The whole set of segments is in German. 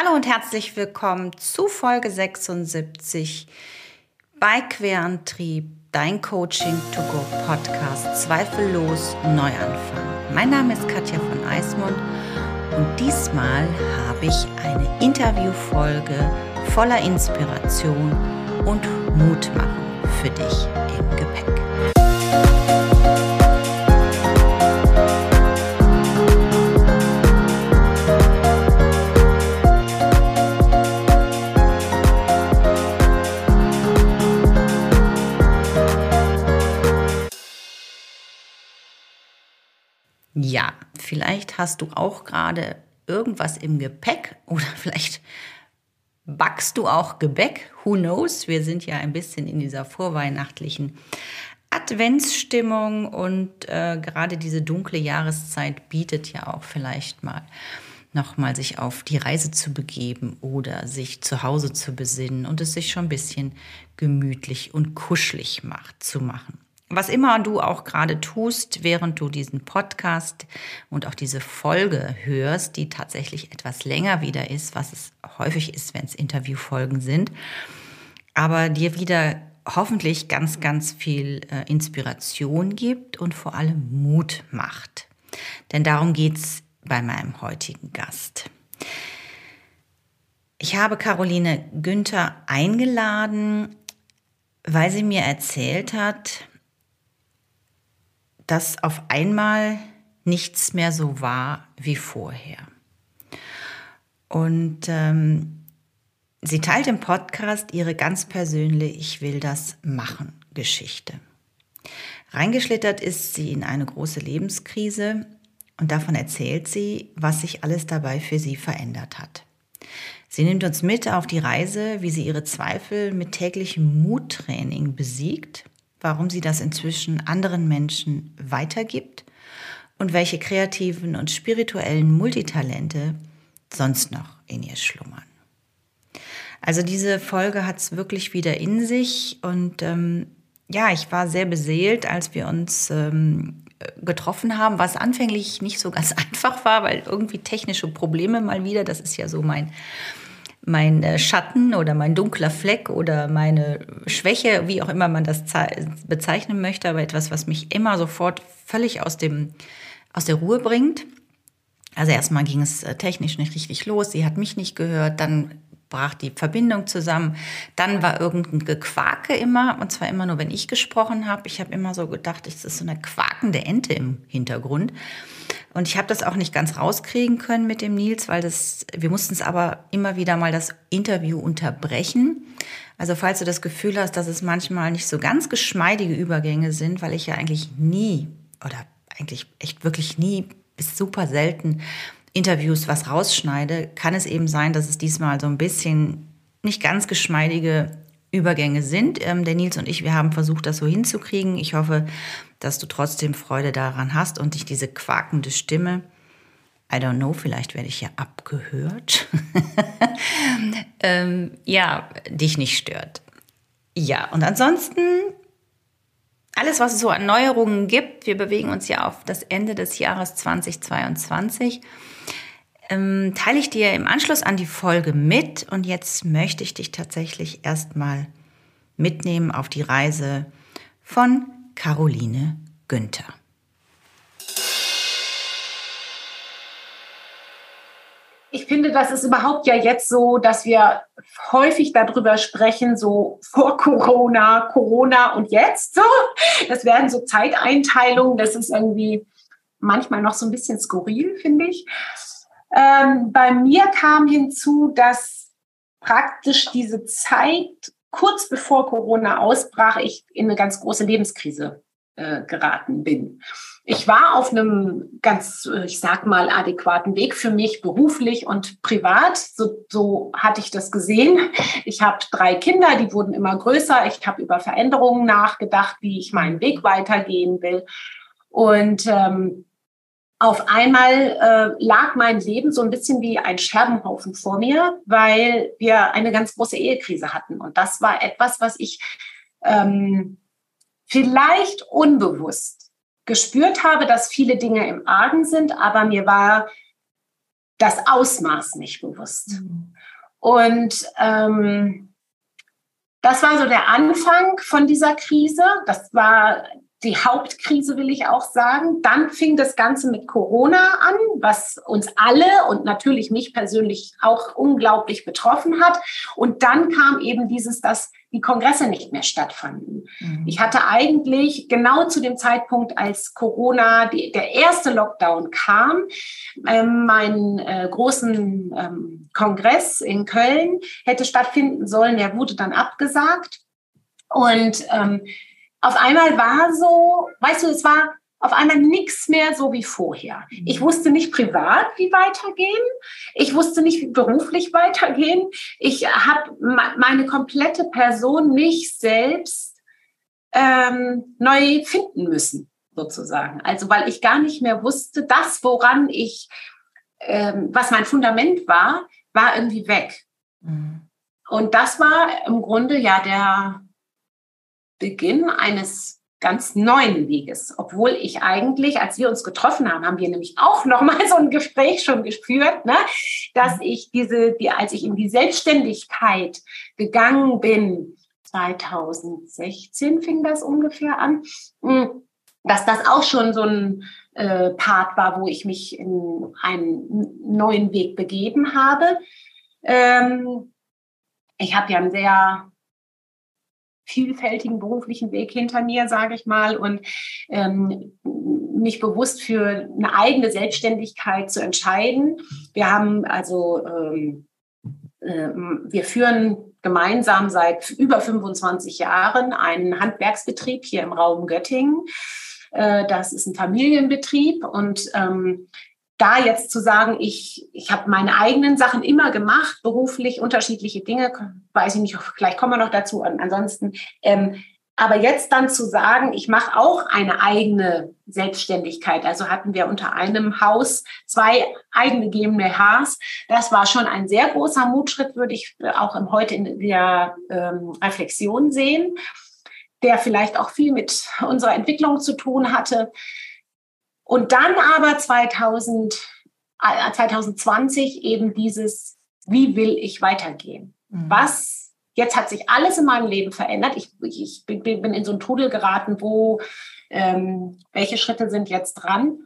Hallo und herzlich willkommen zu Folge 76 bei Querantrieb, dein Coaching to go Podcast Zweifellos Neuanfang. Mein Name ist Katja von Eismund und diesmal habe ich eine Interviewfolge voller Inspiration und Mutmachen für dich im Gepäck. Hast du auch gerade irgendwas im Gepäck oder vielleicht backst du auch Gebäck. Who knows? Wir sind ja ein bisschen in dieser vorweihnachtlichen Adventsstimmung und äh, gerade diese dunkle Jahreszeit bietet ja auch vielleicht mal nochmal sich auf die Reise zu begeben oder sich zu Hause zu besinnen und es sich schon ein bisschen gemütlich und kuschelig macht, zu machen. Was immer du auch gerade tust, während du diesen Podcast und auch diese Folge hörst, die tatsächlich etwas länger wieder ist, was es häufig ist, wenn es Interviewfolgen sind, aber dir wieder hoffentlich ganz, ganz viel äh, Inspiration gibt und vor allem Mut macht. Denn darum geht's bei meinem heutigen Gast. Ich habe Caroline Günther eingeladen, weil sie mir erzählt hat, dass auf einmal nichts mehr so war wie vorher. Und ähm, sie teilt im Podcast ihre ganz persönliche Ich will das machen Geschichte. Reingeschlittert ist sie in eine große Lebenskrise und davon erzählt sie, was sich alles dabei für sie verändert hat. Sie nimmt uns mit auf die Reise, wie sie ihre Zweifel mit täglichem Muttraining besiegt warum sie das inzwischen anderen Menschen weitergibt und welche kreativen und spirituellen Multitalente sonst noch in ihr schlummern. Also diese Folge hat es wirklich wieder in sich und ähm, ja, ich war sehr beseelt, als wir uns ähm, getroffen haben, was anfänglich nicht so ganz einfach war, weil irgendwie technische Probleme mal wieder, das ist ja so mein mein äh, Schatten oder mein dunkler Fleck oder meine Schwäche, wie auch immer man das bezeichnen möchte, aber etwas, was mich immer sofort völlig aus, dem, aus der Ruhe bringt. Also erstmal ging es äh, technisch nicht richtig los, sie hat mich nicht gehört, dann brach die Verbindung zusammen, dann war irgendein Gequake immer, und zwar immer nur, wenn ich gesprochen habe. Ich habe immer so gedacht, es ist so eine quakende Ente im Hintergrund. Und ich habe das auch nicht ganz rauskriegen können mit dem Nils, weil das, wir mussten es aber immer wieder mal das Interview unterbrechen. Also falls du das Gefühl hast, dass es manchmal nicht so ganz geschmeidige Übergänge sind, weil ich ja eigentlich nie oder eigentlich echt wirklich nie bis super selten Interviews was rausschneide, kann es eben sein, dass es diesmal so ein bisschen nicht ganz geschmeidige Übergänge sind. Ähm, der Nils und ich, wir haben versucht, das so hinzukriegen. Ich hoffe, dass du trotzdem Freude daran hast und dich diese quakende Stimme, I don't know, vielleicht werde ich ja abgehört, ähm, ja, dich nicht stört. Ja, und ansonsten alles, was es so an Neuerungen gibt, wir bewegen uns ja auf das Ende des Jahres 2022 ähm, teile ich dir im Anschluss an die Folge mit. Und jetzt möchte ich dich tatsächlich erstmal mitnehmen auf die Reise von Caroline Günther. Ich finde, das ist überhaupt ja jetzt so, dass wir häufig darüber sprechen, so vor Corona, Corona und jetzt. So, das werden so Zeiteinteilungen. Das ist irgendwie manchmal noch so ein bisschen skurril, finde ich. Ähm, bei mir kam hinzu, dass praktisch diese Zeit kurz bevor Corona ausbrach, ich in eine ganz große Lebenskrise äh, geraten bin. Ich war auf einem ganz, äh, ich sag mal, adäquaten Weg für mich beruflich und privat. So, so hatte ich das gesehen. Ich habe drei Kinder, die wurden immer größer. Ich habe über Veränderungen nachgedacht, wie ich meinen Weg weitergehen will. Und ähm, auf einmal äh, lag mein Leben so ein bisschen wie ein Scherbenhaufen vor mir, weil wir eine ganz große Ehekrise hatten. Und das war etwas, was ich ähm, vielleicht unbewusst gespürt habe, dass viele Dinge im Argen sind, aber mir war das Ausmaß nicht bewusst. Mhm. Und ähm, das war so der Anfang von dieser Krise. Das war die Hauptkrise, will ich auch sagen. Dann fing das Ganze mit Corona an, was uns alle und natürlich mich persönlich auch unglaublich betroffen hat. Und dann kam eben dieses, dass die Kongresse nicht mehr stattfanden. Mhm. Ich hatte eigentlich genau zu dem Zeitpunkt, als Corona, die, der erste Lockdown kam, ähm, meinen äh, großen ähm, Kongress in Köln hätte stattfinden sollen. Der wurde dann abgesagt. Und ähm, auf einmal war so, weißt du, es war auf einmal nichts mehr so wie vorher. Ich mhm. wusste nicht privat, wie weitergehen. Ich wusste nicht, wie beruflich weitergehen. Ich habe meine komplette Person, mich selbst ähm, neu finden müssen, sozusagen. Also weil ich gar nicht mehr wusste, das, woran ich, ähm, was mein Fundament war, war irgendwie weg. Mhm. Und das war im Grunde ja der Beginn eines ganz neuen Weges, obwohl ich eigentlich, als wir uns getroffen haben, haben wir nämlich auch noch mal so ein Gespräch schon geführt, ne, dass mhm. ich diese, die, als ich in die Selbstständigkeit gegangen bin, 2016 fing das ungefähr an, hm, dass das auch schon so ein äh, Part war, wo ich mich in einen neuen Weg begeben habe. Ähm, ich habe ja einen sehr vielfältigen beruflichen Weg hinter mir, sage ich mal, und ähm, mich bewusst für eine eigene Selbstständigkeit zu entscheiden. Wir haben also, ähm, äh, wir führen gemeinsam seit über 25 Jahren einen Handwerksbetrieb hier im Raum Göttingen. Äh, das ist ein Familienbetrieb und ähm, da jetzt zu sagen, ich, ich habe meine eigenen Sachen immer gemacht, beruflich unterschiedliche Dinge, weiß ich nicht, vielleicht kommen wir noch dazu. Ansonsten, ähm, aber jetzt dann zu sagen, ich mache auch eine eigene Selbstständigkeit. Also hatten wir unter einem Haus zwei eigene GmbHs. Das war schon ein sehr großer Mutschritt, würde ich auch im, heute in der ähm, Reflexion sehen, der vielleicht auch viel mit unserer Entwicklung zu tun hatte. Und dann aber 2000, 2020 äh, eben dieses, wie will ich weitergehen? Mhm. Was, jetzt hat sich alles in meinem Leben verändert. Ich, ich bin, in so einen Trudel geraten, wo, ähm, welche Schritte sind jetzt dran?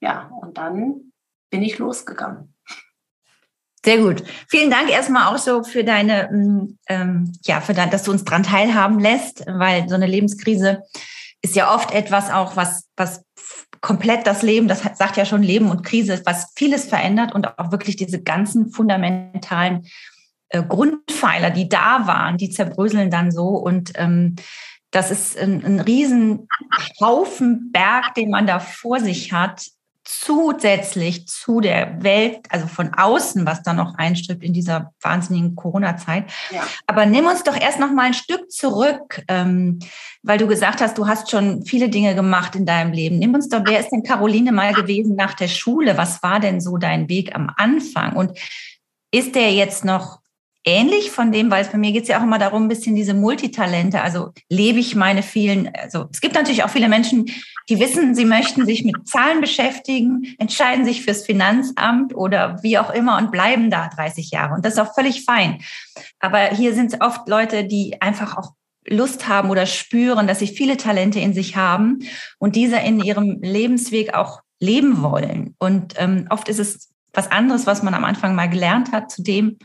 Ja, und dann bin ich losgegangen. Sehr gut. Vielen Dank erstmal auch so für deine, mm, ähm, ja, für dein, dass du uns dran teilhaben lässt, weil so eine Lebenskrise ist ja oft etwas auch, was, was komplett das Leben, das sagt ja schon Leben und Krise, was vieles verändert und auch wirklich diese ganzen fundamentalen äh, Grundpfeiler, die da waren, die zerbröseln dann so. Und ähm, das ist ein, ein riesen Berg, den man da vor sich hat, zusätzlich zu der Welt, also von außen, was da noch einströmt in dieser wahnsinnigen Corona-Zeit. Ja. Aber nimm uns doch erst noch mal ein Stück zurück, ähm, weil du gesagt hast, du hast schon viele Dinge gemacht in deinem Leben. Nimm uns doch, wer ist denn Caroline mal gewesen nach der Schule? Was war denn so dein Weg am Anfang? Und ist der jetzt noch ähnlich von dem, weil es bei mir geht es ja auch immer darum, ein bisschen diese Multitalente, also lebe ich meine vielen, also es gibt natürlich auch viele Menschen, die wissen, sie möchten sich mit Zahlen beschäftigen, entscheiden sich fürs Finanzamt oder wie auch immer und bleiben da 30 Jahre. Und das ist auch völlig fein. Aber hier sind es oft Leute, die einfach auch Lust haben oder spüren, dass sie viele Talente in sich haben und diese in ihrem Lebensweg auch leben wollen. Und ähm, oft ist es was anderes, was man am Anfang mal gelernt hat, zu dem,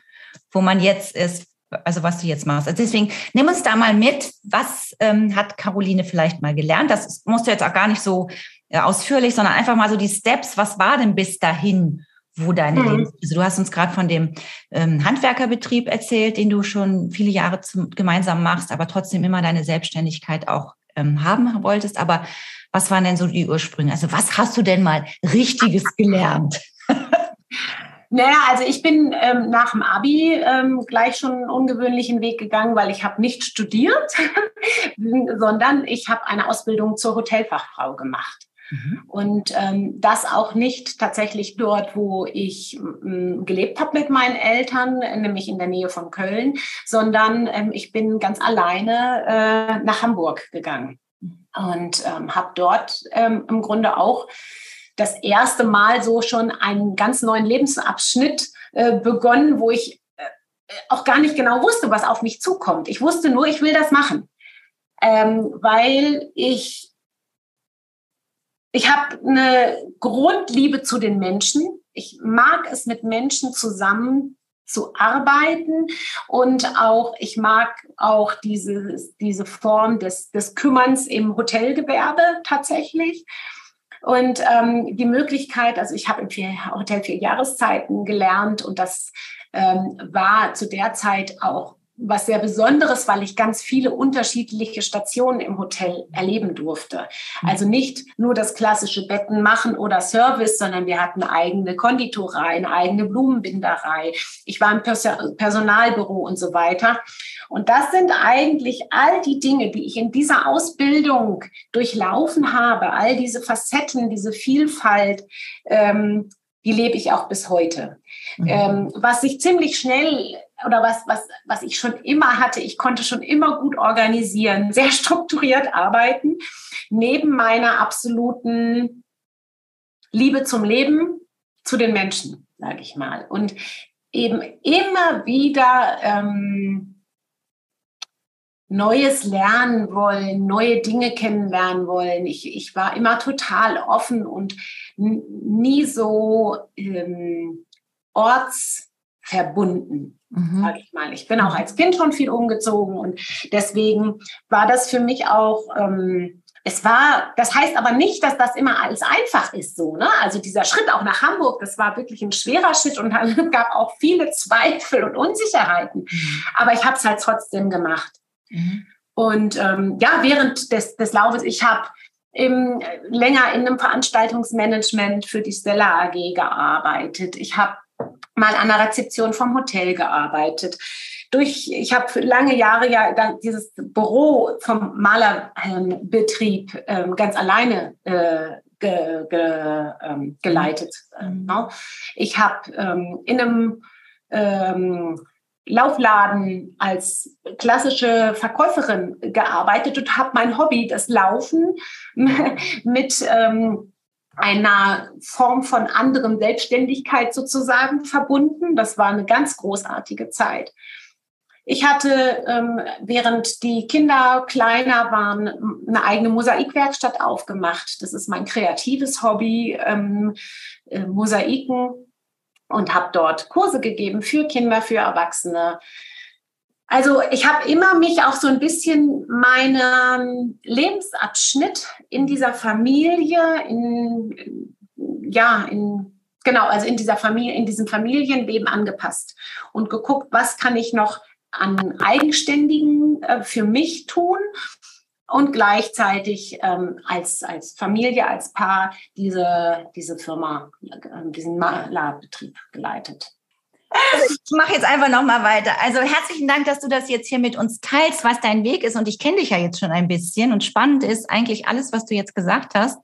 wo man jetzt ist, also was du jetzt machst. Also deswegen nimm uns da mal mit, was ähm, hat Caroline vielleicht mal gelernt? Das musst du jetzt auch gar nicht so äh, ausführlich, sondern einfach mal so die Steps, was war denn bis dahin, wo deine mhm. Also du hast uns gerade von dem ähm, Handwerkerbetrieb erzählt, den du schon viele Jahre zum, gemeinsam machst, aber trotzdem immer deine Selbstständigkeit auch ähm, haben wolltest. Aber was waren denn so die Ursprünge? Also was hast du denn mal Richtiges gelernt? Naja, also ich bin ähm, nach dem Abi ähm, gleich schon einen ungewöhnlichen Weg gegangen, weil ich habe nicht studiert, sondern ich habe eine Ausbildung zur Hotelfachfrau gemacht. Mhm. Und ähm, das auch nicht tatsächlich dort, wo ich ähm, gelebt habe mit meinen Eltern, nämlich in der Nähe von Köln, sondern ähm, ich bin ganz alleine äh, nach Hamburg gegangen und ähm, habe dort ähm, im Grunde auch das erste Mal so schon einen ganz neuen Lebensabschnitt äh, begonnen, wo ich äh, auch gar nicht genau wusste, was auf mich zukommt. Ich wusste nur, ich will das machen, ähm, weil ich ich habe eine Grundliebe zu den Menschen. Ich mag es mit Menschen zusammen zu arbeiten und auch ich mag auch diese, diese Form des, des Kümmerns im Hotelgewerbe tatsächlich. Und ähm, die Möglichkeit, also ich habe im Hotel vier Jahreszeiten gelernt und das ähm, war zu der Zeit auch was sehr Besonderes, weil ich ganz viele unterschiedliche Stationen im Hotel erleben durfte. Mhm. Also nicht nur das klassische Betten machen oder Service, sondern wir hatten eigene Konditorei, eine eigene Blumenbinderei. Ich war im Personalbüro und so weiter. Und das sind eigentlich all die Dinge, die ich in dieser Ausbildung durchlaufen habe, all diese Facetten, diese Vielfalt, ähm, die lebe ich auch bis heute. Mhm. Ähm, was sich ziemlich schnell oder was, was, was ich schon immer hatte, ich konnte schon immer gut organisieren, sehr strukturiert arbeiten, neben meiner absoluten Liebe zum Leben, zu den Menschen, sage ich mal. Und eben immer wieder ähm, Neues lernen wollen, neue Dinge kennenlernen wollen. Ich, ich war immer total offen und nie so ähm, ortsverbunden, mhm. sage ich mal. Ich bin auch als Kind schon viel umgezogen und deswegen war das für mich auch, ähm, es war, das heißt aber nicht, dass das immer alles einfach ist so. Ne? Also dieser Schritt auch nach Hamburg, das war wirklich ein schwerer Schritt und es gab auch viele Zweifel und Unsicherheiten. Mhm. Aber ich habe es halt trotzdem gemacht. Mhm. Und ähm, ja, während des, des Laufes, ich habe im, länger in einem Veranstaltungsmanagement für die Stella AG gearbeitet. Ich habe mal an der Rezeption vom Hotel gearbeitet. Durch, ich habe lange Jahre ja dann dieses Büro vom Malerbetrieb ähm, ganz alleine äh, ge, ge, ähm, geleitet. Mhm. Ne? Ich habe ähm, in einem ähm, Laufladen als klassische Verkäuferin gearbeitet und habe mein Hobby, das Laufen, mit ähm, einer Form von anderem Selbstständigkeit sozusagen verbunden. Das war eine ganz großartige Zeit. Ich hatte, ähm, während die Kinder kleiner waren, eine eigene Mosaikwerkstatt aufgemacht. Das ist mein kreatives Hobby, ähm, äh, Mosaiken und habe dort Kurse gegeben für Kinder, für Erwachsene. Also ich habe immer mich auch so ein bisschen meinen Lebensabschnitt in dieser Familie, in, ja, in, genau, also in dieser Familie, in diesem Familienleben angepasst und geguckt, was kann ich noch an Eigenständigen äh, für mich tun und gleichzeitig ähm, als, als Familie, als Paar diese, diese Firma, äh, diesen Malerbetrieb geleitet. Also ich mache jetzt einfach nochmal weiter. Also herzlichen Dank, dass du das jetzt hier mit uns teilst, was dein Weg ist. Und ich kenne dich ja jetzt schon ein bisschen. Und spannend ist eigentlich alles, was du jetzt gesagt hast,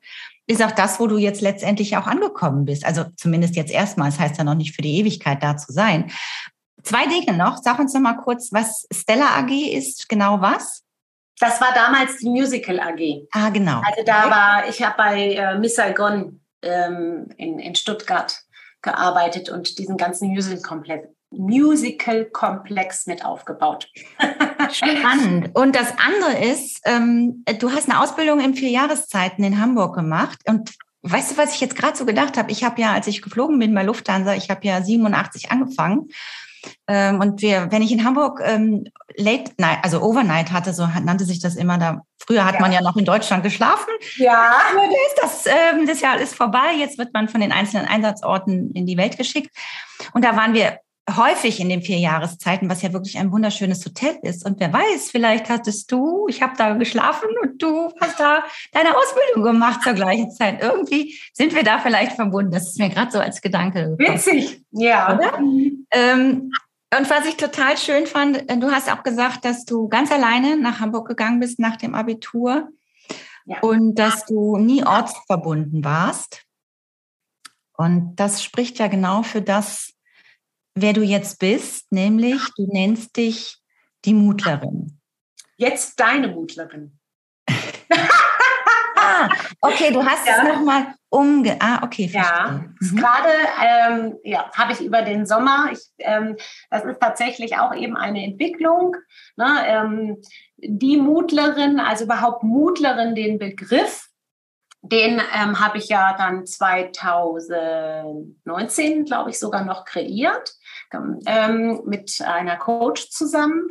ist auch das, wo du jetzt letztendlich auch angekommen bist. Also zumindest jetzt erstmal. Das heißt ja noch nicht für die Ewigkeit da zu sein. Zwei Dinge noch. Sag uns noch mal kurz, was Stella AG ist, genau was? Das war damals die Musical AG. Ah, genau. Also da war, ich habe bei äh, Miss Saigon ähm, in, in Stuttgart gearbeitet und diesen ganzen Musical-Komplex Musical Komplex mit aufgebaut. Spannend. Und das andere ist, ähm, du hast eine Ausbildung in vier Jahreszeiten in Hamburg gemacht. Und weißt du, was ich jetzt gerade so gedacht habe? Ich habe ja, als ich geflogen bin bei Lufthansa, ich habe ja 87 angefangen ähm, und wir, wenn ich in Hamburg ähm, Late Night, also Overnight hatte, so nannte sich das immer da. Früher hat ja. man ja noch in Deutschland geschlafen. Ja. Das, ähm, das Jahr ist vorbei. Jetzt wird man von den einzelnen Einsatzorten in die Welt geschickt. Und da waren wir häufig in den vier Jahreszeiten, was ja wirklich ein wunderschönes Hotel ist. Und wer weiß, vielleicht hattest du, ich habe da geschlafen und du hast da deine Ausbildung gemacht zur gleichen Zeit. Irgendwie sind wir da vielleicht verbunden. Das ist mir gerade so als Gedanke. Gekommen. Witzig, ja. Ähm, und was ich total schön fand, äh, du hast auch gesagt, dass du ganz alleine nach Hamburg gegangen bist nach dem Abitur ja. und dass du nie ortsverbunden warst. Und das spricht ja genau für das, wer du jetzt bist, nämlich du nennst dich die Mutlerin. Jetzt deine Mutlerin. Ah, okay, du hast ja. es nochmal Umge ah, okay, verstehe. Ja, mhm. gerade ähm, ja, habe ich über den Sommer, ich, ähm, das ist tatsächlich auch eben eine Entwicklung. Ne, ähm, die Mutlerin, also überhaupt Mutlerin, den Begriff, den ähm, habe ich ja dann 2019, glaube ich, sogar noch kreiert, ähm, mit einer Coach zusammen,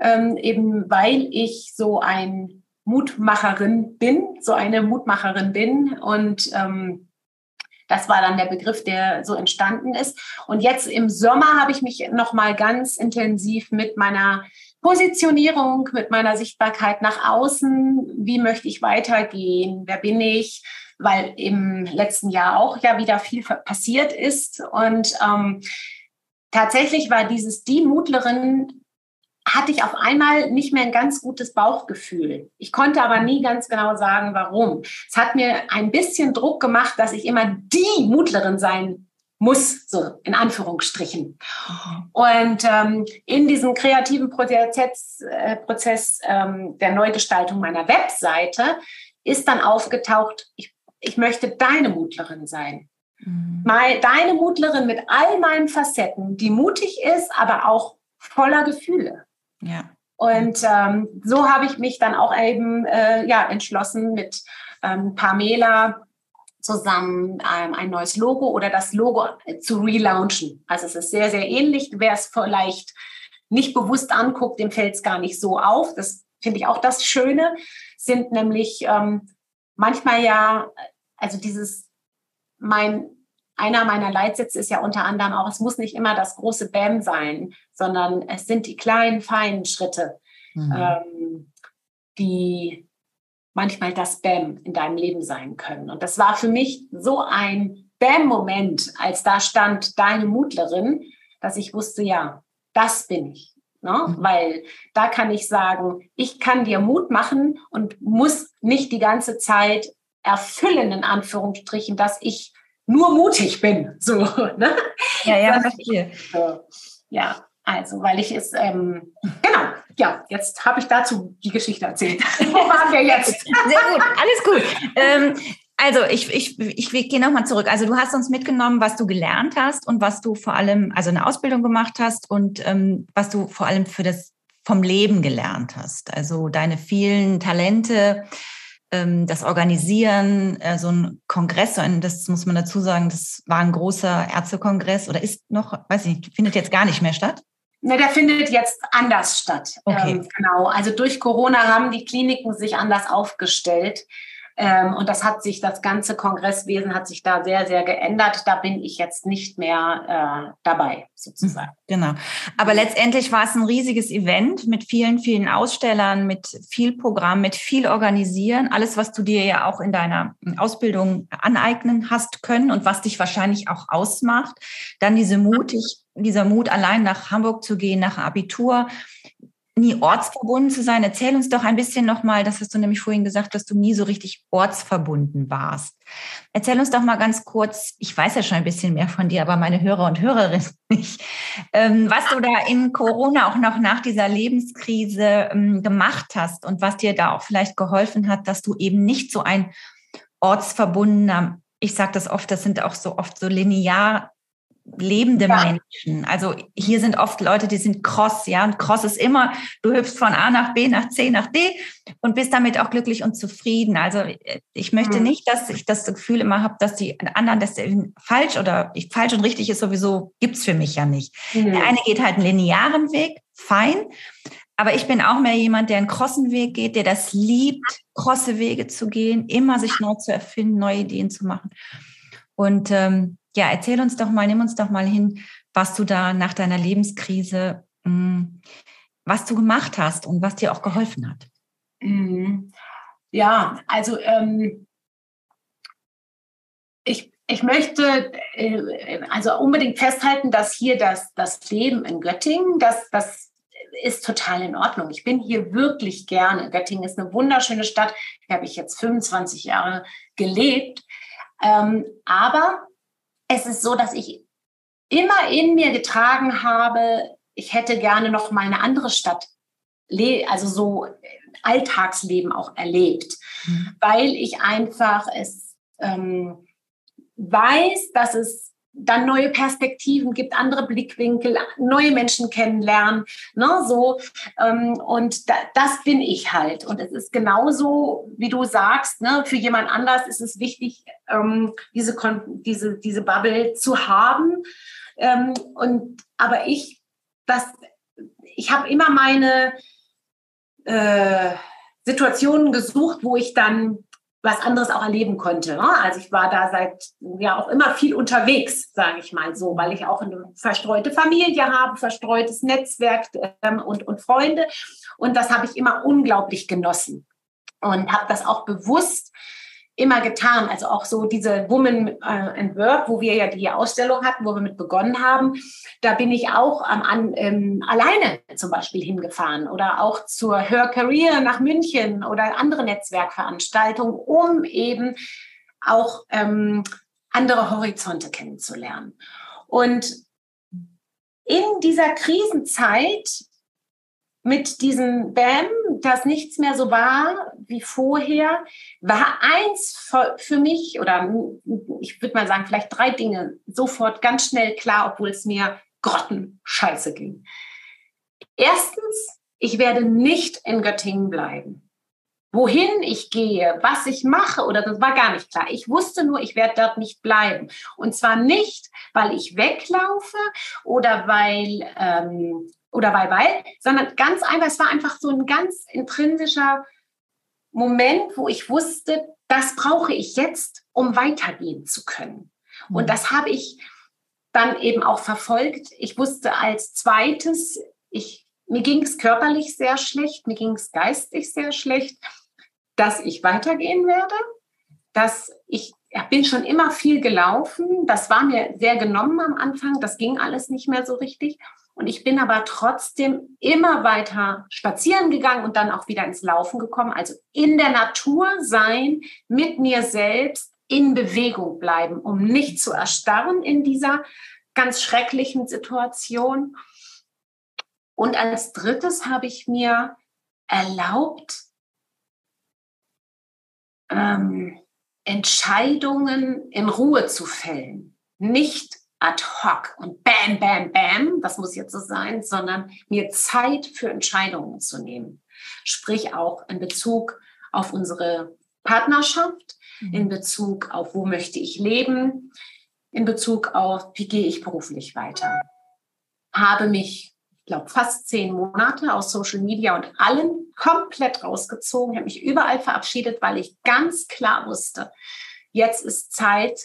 ähm, eben weil ich so ein Mutmacherin bin, so eine Mutmacherin bin. Und ähm, das war dann der Begriff, der so entstanden ist. Und jetzt im Sommer habe ich mich noch mal ganz intensiv mit meiner Positionierung, mit meiner Sichtbarkeit nach außen, wie möchte ich weitergehen, wer bin ich, weil im letzten Jahr auch ja wieder viel passiert ist. Und ähm, tatsächlich war dieses Die Mutlerin hatte ich auf einmal nicht mehr ein ganz gutes Bauchgefühl. Ich konnte aber nie ganz genau sagen, warum. Es hat mir ein bisschen Druck gemacht, dass ich immer die Mutlerin sein muss, so in Anführungsstrichen. Mhm. Und ähm, in diesem kreativen Prozess, äh, Prozess ähm, der Neugestaltung meiner Webseite ist dann aufgetaucht, ich, ich möchte deine Mutlerin sein. Mhm. Meine, deine Mutlerin mit all meinen Facetten, die mutig ist, aber auch voller Gefühle. Ja. Und ähm, so habe ich mich dann auch eben äh, ja, entschlossen, mit ähm, Pamela zusammen ähm, ein neues Logo oder das Logo zu relaunchen. Also es ist sehr, sehr ähnlich. Wer es vielleicht nicht bewusst anguckt, dem fällt es gar nicht so auf. Das finde ich auch das Schöne, sind nämlich ähm, manchmal ja, also dieses, mein einer meiner Leitsätze ist ja unter anderem auch, es muss nicht immer das große Bam sein, sondern es sind die kleinen, feinen Schritte, mhm. ähm, die manchmal das Bam in deinem Leben sein können. Und das war für mich so ein Bam-Moment, als da stand deine Mutlerin, dass ich wusste, ja, das bin ich. Ne? Mhm. Weil da kann ich sagen, ich kann dir Mut machen und muss nicht die ganze Zeit erfüllen, in Anführungsstrichen, dass ich nur mutig bin. So, ne? Ja, ja, verstehe. ja, also, weil ich es, ähm, genau, ja, jetzt habe ich dazu die Geschichte erzählt. Wo waren wir jetzt? Sehr gut, alles gut. Ähm, also ich, ich, ich, ich gehe nochmal zurück. Also du hast uns mitgenommen, was du gelernt hast und was du vor allem, also eine Ausbildung gemacht hast und ähm, was du vor allem für das vom Leben gelernt hast. Also deine vielen Talente, das Organisieren, äh, so ein Kongress, das muss man dazu sagen, das war ein großer Ärztekongress oder ist noch, weiß ich nicht, findet jetzt gar nicht mehr statt? Ne, der findet jetzt anders statt. Okay. Ähm, genau. Also durch Corona haben die Kliniken sich anders aufgestellt. Ähm, und das hat sich, das ganze Kongresswesen hat sich da sehr, sehr geändert. Da bin ich jetzt nicht mehr äh, dabei, sozusagen. Mhm, genau. Aber letztendlich war es ein riesiges Event mit vielen, vielen Ausstellern, mit viel Programm, mit viel Organisieren. Alles, was du dir ja auch in deiner Ausbildung aneignen hast können und was dich wahrscheinlich auch ausmacht. Dann diese mutig, dieser Mut, allein nach Hamburg zu gehen, nach Abitur nie ortsverbunden zu sein. Erzähl uns doch ein bisschen nochmal, das hast du nämlich vorhin gesagt, dass du nie so richtig ortsverbunden warst. Erzähl uns doch mal ganz kurz, ich weiß ja schon ein bisschen mehr von dir, aber meine Hörer und Hörerinnen nicht, ähm, was du da in Corona auch noch nach dieser Lebenskrise ähm, gemacht hast und was dir da auch vielleicht geholfen hat, dass du eben nicht so ein ortsverbundener ich sage das oft, das sind auch so oft so linear lebende ja. Menschen. Also hier sind oft Leute, die sind cross, ja, und cross ist immer, du hüpfst von A nach B, nach C, nach D und bist damit auch glücklich und zufrieden. Also ich möchte mhm. nicht, dass ich das Gefühl immer habe, dass die anderen das falsch oder falsch und richtig ist sowieso, gibt's für mich ja nicht. Mhm. Der eine geht halt einen linearen Weg, fein, aber ich bin auch mehr jemand, der einen krossen Weg geht, der das liebt, krosse Wege zu gehen, immer sich neu zu erfinden, neue Ideen zu machen. Und ähm, ja, erzähl uns doch mal, nimm uns doch mal hin, was du da nach deiner Lebenskrise, hm, was du gemacht hast und was dir auch geholfen hat. Mhm. Ja, also ähm, ich, ich möchte äh, also unbedingt festhalten, dass hier das, das Leben in Göttingen, das, das ist total in Ordnung. Ich bin hier wirklich gerne. Göttingen ist eine wunderschöne Stadt. Hier habe ich jetzt 25 Jahre gelebt. Ähm, aber es ist so, dass ich immer in mir getragen habe, ich hätte gerne noch mal eine andere Stadt, also so Alltagsleben auch erlebt, mhm. weil ich einfach es ähm, weiß, dass es dann neue Perspektiven gibt, andere Blickwinkel, neue Menschen kennenlernen, ne, so. Ähm, und da, das bin ich halt. Und es ist genauso, wie du sagst, ne, für jemand anders ist es wichtig, ähm, diese, diese, diese Bubble zu haben. Ähm, und, aber ich, das, ich habe immer meine äh, Situationen gesucht, wo ich dann was anderes auch erleben konnte. Ne? Also ich war da seit ja auch immer viel unterwegs, sage ich mal so, weil ich auch eine verstreute Familie habe, verstreutes Netzwerk ähm, und, und Freunde. Und das habe ich immer unglaublich genossen und habe das auch bewusst immer getan. Also auch so diese Woman äh, and Work, wo wir ja die Ausstellung hatten, wo wir mit begonnen haben, da bin ich auch ähm, an, ähm, alleine zum Beispiel hingefahren oder auch zur Her Career nach München oder andere Netzwerkveranstaltungen, um eben auch ähm, andere Horizonte kennenzulernen. Und in dieser Krisenzeit mit diesem Bam, dass nichts mehr so war wie vorher, war eins für mich oder ich würde mal sagen, vielleicht drei Dinge sofort ganz schnell klar, obwohl es mir grottenscheiße ging. Erstens, ich werde nicht in Göttingen bleiben. Wohin ich gehe, was ich mache, oder das war gar nicht klar. Ich wusste nur, ich werde dort nicht bleiben. Und zwar nicht, weil ich weglaufe oder weil ähm, oder weil, weil, sondern ganz einfach, es war einfach so ein ganz intrinsischer Moment, wo ich wusste, das brauche ich jetzt, um weitergehen zu können. Mhm. Und das habe ich dann eben auch verfolgt. Ich wusste als zweites, ich, mir ging es körperlich sehr schlecht, mir ging es geistig sehr schlecht, dass ich weitergehen werde, dass ich ich bin schon immer viel gelaufen. Das war mir sehr genommen am Anfang. Das ging alles nicht mehr so richtig. Und ich bin aber trotzdem immer weiter spazieren gegangen und dann auch wieder ins Laufen gekommen. Also in der Natur sein, mit mir selbst in Bewegung bleiben, um nicht zu erstarren in dieser ganz schrecklichen Situation. Und als drittes habe ich mir erlaubt, ähm, Entscheidungen in Ruhe zu fällen, nicht ad hoc und bam, bam, bam, das muss jetzt so sein, sondern mir Zeit für Entscheidungen zu nehmen. Sprich auch in Bezug auf unsere Partnerschaft, mhm. in Bezug auf, wo möchte ich leben, in Bezug auf, wie gehe ich beruflich weiter. Habe mich, ich glaube, fast zehn Monate aus Social Media und allem komplett rausgezogen, habe mich überall verabschiedet, weil ich ganz klar wusste, jetzt ist Zeit,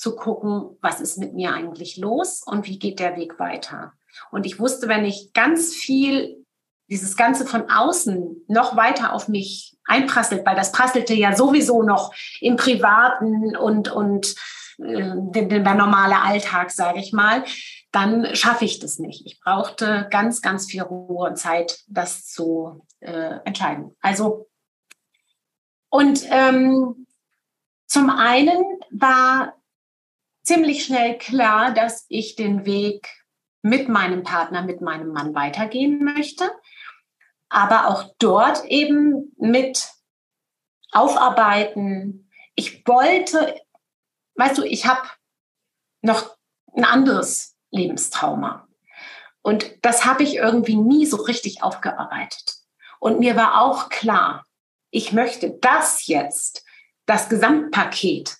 zu gucken, was ist mit mir eigentlich los und wie geht der Weg weiter. Und ich wusste, wenn ich ganz viel dieses Ganze von außen noch weiter auf mich einprasselt, weil das prasselte ja sowieso noch im Privaten und, und äh, der normale Alltag, sage ich mal, dann schaffe ich das nicht. Ich brauchte ganz, ganz viel Ruhe und Zeit, das zu äh, entscheiden. Also, und ähm, zum einen war ziemlich schnell klar, dass ich den Weg mit meinem Partner, mit meinem Mann weitergehen möchte, aber auch dort eben mit aufarbeiten. Ich wollte, weißt du, ich habe noch ein anderes Lebenstrauma. Und das habe ich irgendwie nie so richtig aufgearbeitet. Und mir war auch klar, ich möchte das jetzt, das Gesamtpaket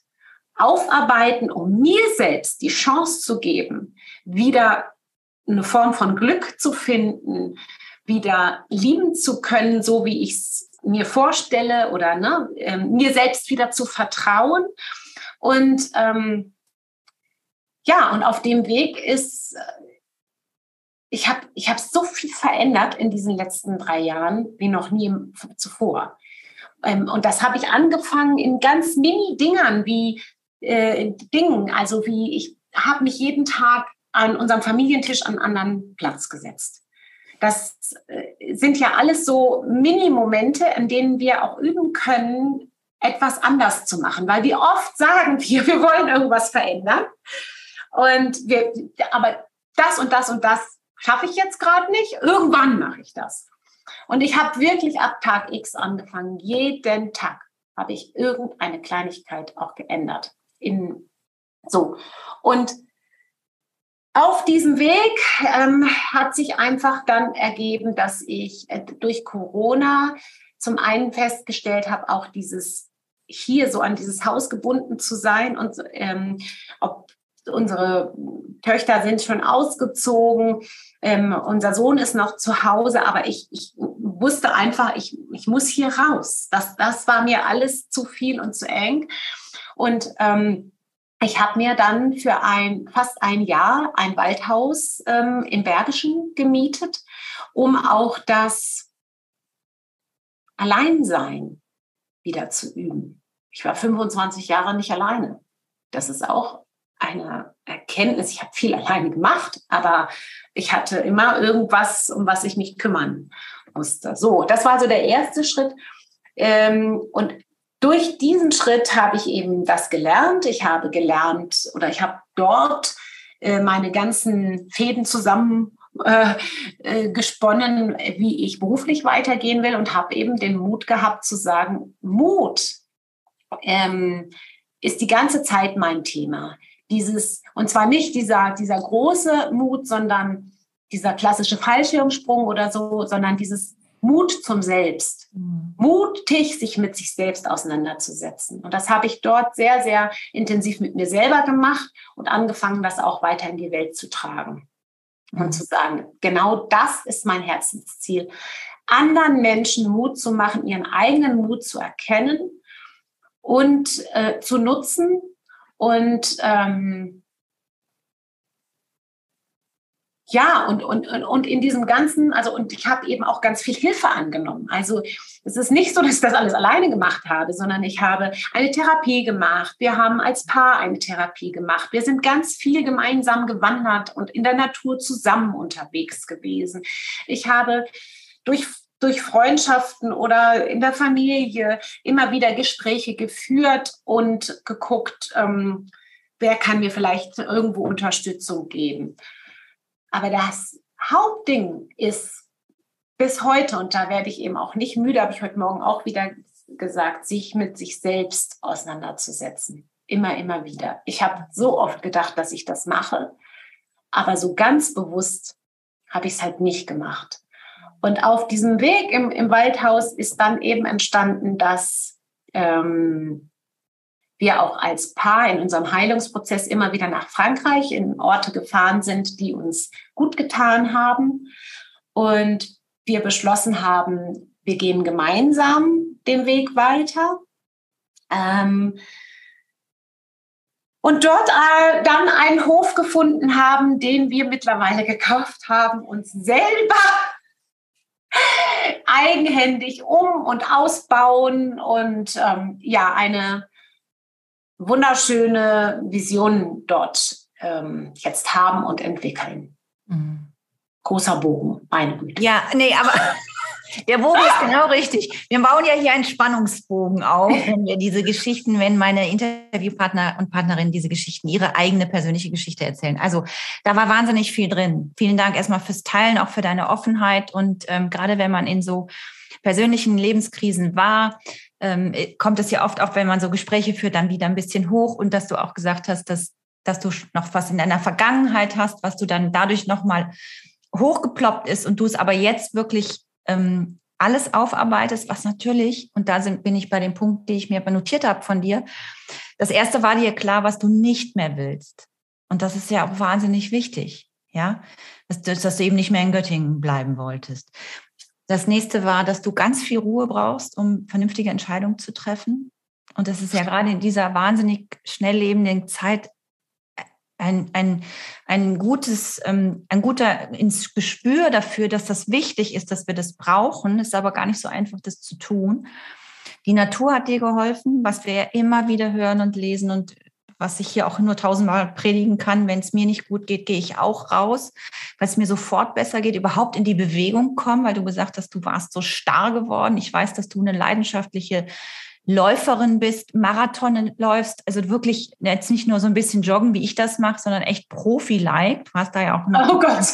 aufarbeiten, um mir selbst die Chance zu geben, wieder eine Form von Glück zu finden, wieder lieben zu können, so wie ich es mir vorstelle oder ne, äh, mir selbst wieder zu vertrauen. Und ähm, ja, und auf dem Weg ist, äh, ich habe ich hab so viel verändert in diesen letzten drei Jahren wie noch nie zuvor. Ähm, und das habe ich angefangen in ganz mini-Dingern wie äh, Dingen. Also wie ich habe mich jeden Tag an unserem Familientisch an anderen Platz gesetzt. Das äh, sind ja alles so Mini-Momente, in denen wir auch üben können, etwas anders zu machen. Weil wie oft sagen wir, wir wollen irgendwas verändern. Und wir, aber das und das und das schaffe ich jetzt gerade nicht. Irgendwann mache ich das. Und ich habe wirklich ab Tag X angefangen, jeden Tag habe ich irgendeine Kleinigkeit auch geändert. In, so. Und auf diesem Weg ähm, hat sich einfach dann ergeben, dass ich äh, durch Corona zum einen festgestellt habe, auch dieses hier so an dieses Haus gebunden zu sein und ähm, ob unsere Töchter sind schon ausgezogen, ähm, unser Sohn ist noch zu Hause, aber ich, ich wusste einfach, ich, ich muss hier raus. Das, das war mir alles zu viel und zu eng. Und ähm, ich habe mir dann für ein fast ein Jahr ein Waldhaus ähm, im Bergischen gemietet, um auch das Alleinsein wieder zu üben. Ich war 25 Jahre nicht alleine. Das ist auch eine Erkenntnis. Ich habe viel alleine gemacht, aber ich hatte immer irgendwas, um was ich mich kümmern musste. So, das war so der erste Schritt. Ähm, und durch diesen Schritt habe ich eben das gelernt. Ich habe gelernt oder ich habe dort äh, meine ganzen Fäden zusammen äh, äh, gesponnen, wie ich beruflich weitergehen will und habe eben den Mut gehabt zu sagen, Mut ähm, ist die ganze Zeit mein Thema. Dieses, und zwar nicht dieser, dieser große Mut, sondern dieser klassische Fallschirmsprung oder so, sondern dieses Mut zum Selbst. Mhm. Mutig, sich mit sich selbst auseinanderzusetzen. Und das habe ich dort sehr, sehr intensiv mit mir selber gemacht und angefangen, das auch weiter in die Welt zu tragen. Mhm. Und zu sagen, genau das ist mein Herzensziel. Anderen Menschen Mut zu machen, ihren eigenen Mut zu erkennen und äh, zu nutzen und ähm, ja, und, und, und in diesem Ganzen, also und ich habe eben auch ganz viel Hilfe angenommen. Also es ist nicht so, dass ich das alles alleine gemacht habe, sondern ich habe eine Therapie gemacht. Wir haben als Paar eine Therapie gemacht. Wir sind ganz viel gemeinsam gewandert und in der Natur zusammen unterwegs gewesen. Ich habe durch durch Freundschaften oder in der Familie immer wieder Gespräche geführt und geguckt, ähm, wer kann mir vielleicht irgendwo Unterstützung geben. Aber das Hauptding ist bis heute, und da werde ich eben auch nicht müde, habe ich heute Morgen auch wieder gesagt, sich mit sich selbst auseinanderzusetzen. Immer, immer wieder. Ich habe so oft gedacht, dass ich das mache, aber so ganz bewusst habe ich es halt nicht gemacht. Und auf diesem Weg im, im Waldhaus ist dann eben entstanden, dass ähm, wir auch als Paar in unserem Heilungsprozess immer wieder nach Frankreich in Orte gefahren sind, die uns gut getan haben. Und wir beschlossen haben, wir gehen gemeinsam den Weg weiter. Ähm, und dort äh, dann einen Hof gefunden haben, den wir mittlerweile gekauft haben, uns selber eigenhändig um und ausbauen und ähm, ja, eine wunderschöne Visionen dort ähm, jetzt haben und entwickeln. Mhm. Großer Bogen, meine Güte. Ja, nee, aber der Bogen ist genau richtig. Wir bauen ja hier einen Spannungsbogen auf, wenn wir diese Geschichten, wenn meine Interviewpartner und Partnerinnen diese Geschichten, ihre eigene persönliche Geschichte erzählen. Also da war wahnsinnig viel drin. Vielen Dank erstmal fürs Teilen, auch für deine Offenheit. Und ähm, gerade wenn man in so persönlichen Lebenskrisen war, ähm, kommt es ja oft auch, wenn man so Gespräche führt, dann wieder ein bisschen hoch und dass du auch gesagt hast, dass, dass du noch was in deiner Vergangenheit hast, was du dann dadurch nochmal hochgeploppt ist und du es aber jetzt wirklich ähm, alles aufarbeitest, was natürlich, und da sind, bin ich bei dem Punkt, den ich mir notiert habe von dir, das erste war dir klar, was du nicht mehr willst. Und das ist ja auch wahnsinnig wichtig, ja, dass, dass du eben nicht mehr in Göttingen bleiben wolltest. Das nächste war, dass du ganz viel Ruhe brauchst, um vernünftige Entscheidungen zu treffen. Und das ist ja gerade in dieser wahnsinnig schnell lebenden Zeit ein, ein, ein gutes, ähm, ein guter ins Gespür dafür, dass das wichtig ist, dass wir das brauchen. Ist aber gar nicht so einfach, das zu tun. Die Natur hat dir geholfen, was wir ja immer wieder hören und lesen und was ich hier auch nur tausendmal predigen kann. Wenn es mir nicht gut geht, gehe ich auch raus, weil es mir sofort besser geht, überhaupt in die Bewegung kommen, weil du gesagt hast, du warst so starr geworden. Ich weiß, dass du eine leidenschaftliche Läuferin bist, Marathon läufst, also wirklich jetzt nicht nur so ein bisschen joggen, wie ich das mache, sondern echt Profi-like. Du hast da ja auch noch. Oh Gott.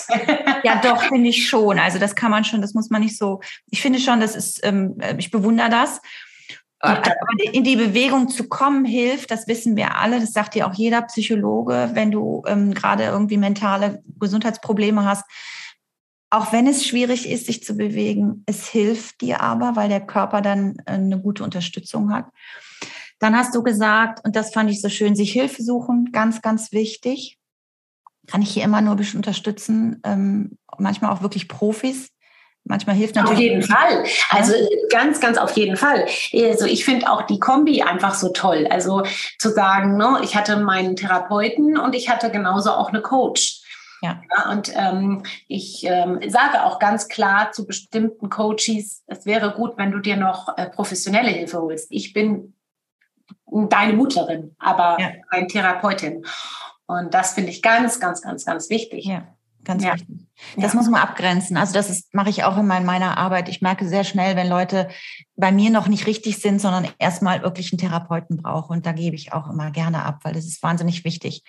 ja, doch, finde ich schon. Also das kann man schon, das muss man nicht so. Ich finde schon, das ist, ähm, ich bewundere das. Aber in die Bewegung zu kommen hilft, das wissen wir alle, das sagt dir auch jeder Psychologe, wenn du ähm, gerade irgendwie mentale Gesundheitsprobleme hast. Auch wenn es schwierig ist, sich zu bewegen, es hilft dir aber, weil der Körper dann äh, eine gute Unterstützung hat. Dann hast du gesagt, und das fand ich so schön, sich Hilfe suchen, ganz, ganz wichtig. Kann ich hier immer nur ein bisschen unterstützen, ähm, manchmal auch wirklich Profis, Manchmal hilft natürlich. Auf jeden Fall. Also ganz, ganz auf jeden Fall. Also ich finde auch die Kombi einfach so toll. Also zu sagen, ne, ich hatte meinen Therapeuten und ich hatte genauso auch eine Coach. Ja. ja und ähm, ich ähm, sage auch ganz klar zu bestimmten Coaches, es wäre gut, wenn du dir noch äh, professionelle Hilfe holst. Ich bin deine Mutlerin, aber ja. eine Therapeutin. Und das finde ich ganz, ganz, ganz, ganz wichtig. Ja. Ganz ja. wichtig. Das ja. muss man abgrenzen. Also das ist, mache ich auch in meiner Arbeit. Ich merke sehr schnell, wenn Leute bei mir noch nicht richtig sind, sondern erstmal wirklich einen Therapeuten brauchen. Und da gebe ich auch immer gerne ab, weil das ist wahnsinnig wichtig.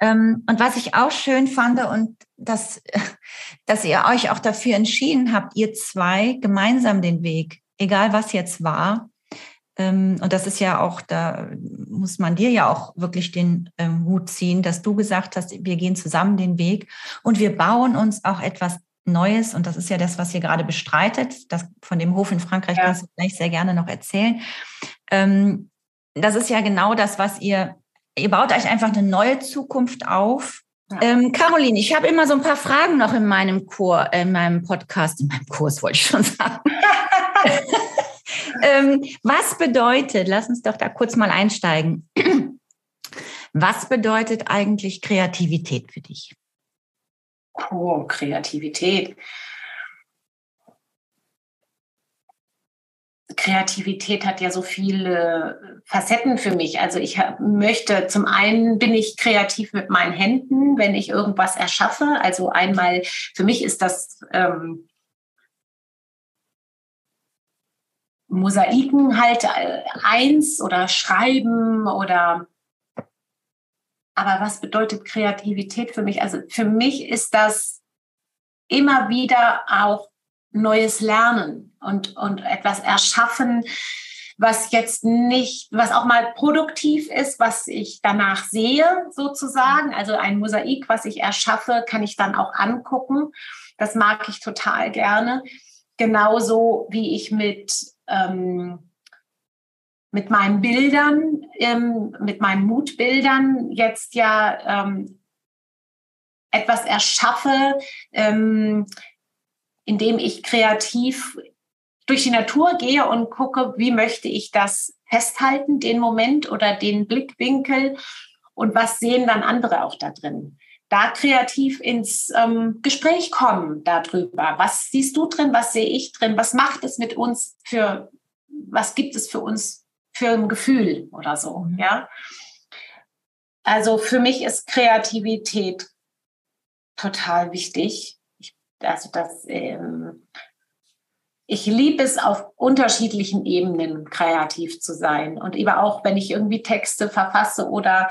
Ähm, und was ich auch schön fand und dass, dass ihr euch auch dafür entschieden habt, ihr zwei gemeinsam den Weg, egal was jetzt war, und das ist ja auch, da muss man dir ja auch wirklich den ähm, Hut ziehen, dass du gesagt hast, wir gehen zusammen den Weg und wir bauen uns auch etwas Neues. Und das ist ja das, was ihr gerade bestreitet. Das von dem Hof in Frankreich ja. kannst du gleich sehr gerne noch erzählen. Ähm, das ist ja genau das, was ihr, ihr baut euch einfach eine neue Zukunft auf. Ja. Ähm, Caroline, ich habe immer so ein paar Fragen noch in meinem Chor, in meinem Podcast, in meinem Kurs wollte ich schon sagen. ähm, was bedeutet, lass uns doch da kurz mal einsteigen. Was bedeutet eigentlich Kreativität für dich? Oh, Kreativität. Kreativität hat ja so viele Facetten für mich. Also ich möchte, zum einen bin ich kreativ mit meinen Händen, wenn ich irgendwas erschaffe. Also einmal, für mich ist das ähm, Mosaiken halt äh, eins oder schreiben oder aber was bedeutet Kreativität für mich? Also für mich ist das immer wieder auch neues Lernen und, und etwas erschaffen, was jetzt nicht, was auch mal produktiv ist, was ich danach sehe, sozusagen. Also ein Mosaik, was ich erschaffe, kann ich dann auch angucken. Das mag ich total gerne. Genauso wie ich mit ähm, mit meinen Bildern, ähm, mit meinen Mutbildern jetzt ja ähm, etwas erschaffe, ähm, indem ich kreativ durch die Natur gehe und gucke, wie möchte ich das festhalten, den Moment oder den Blickwinkel und was sehen dann andere auch da drin. Da kreativ ins ähm, Gespräch kommen darüber. Was siehst du drin? Was sehe ich drin? Was macht es mit uns für, was gibt es für uns für ein Gefühl oder so, mhm. ja. Also für mich ist Kreativität total wichtig. Ich, also das, ähm, ich liebe es, auf unterschiedlichen Ebenen kreativ zu sein. Und eben auch, wenn ich irgendwie Texte verfasse oder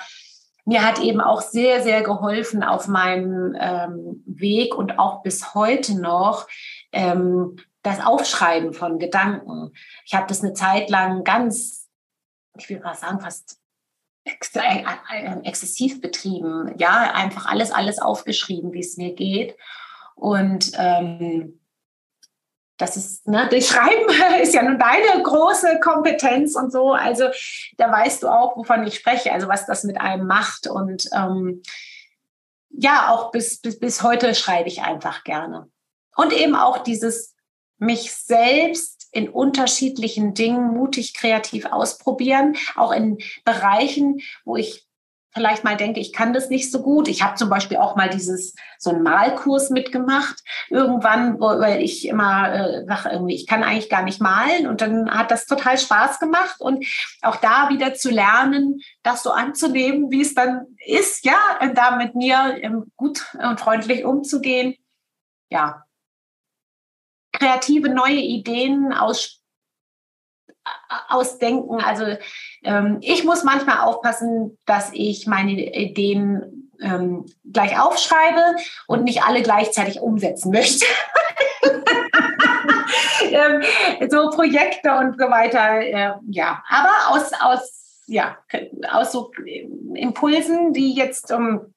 mir hat eben auch sehr, sehr geholfen auf meinem ähm, Weg und auch bis heute noch ähm, das Aufschreiben von Gedanken. Ich habe das eine Zeit lang ganz ich will mal sagen, fast äh, äh, exzessiv betrieben. Ja, einfach alles, alles aufgeschrieben, wie es mir geht. Und ähm, das ist, ne, das Schreiben ist ja nun deine große Kompetenz und so. Also da weißt du auch, wovon ich spreche, also was das mit einem macht. Und ähm, ja, auch bis, bis, bis heute schreibe ich einfach gerne. Und eben auch dieses mich selbst in unterschiedlichen Dingen mutig kreativ ausprobieren, auch in Bereichen, wo ich vielleicht mal denke, ich kann das nicht so gut. Ich habe zum Beispiel auch mal dieses so einen Malkurs mitgemacht irgendwann, weil ich immer äh, sage irgendwie, ich kann eigentlich gar nicht malen und dann hat das total Spaß gemacht und auch da wieder zu lernen, das so anzunehmen, wie es dann ist, ja, und da mit mir ähm, gut und freundlich umzugehen. Ja, kreative neue Ideen aus, ausdenken. Also ähm, ich muss manchmal aufpassen, dass ich meine Ideen ähm, gleich aufschreibe und nicht alle gleichzeitig umsetzen möchte. ähm, so Projekte und so weiter. Äh, ja, aber aus, aus, ja, aus so Impulsen, die jetzt ähm,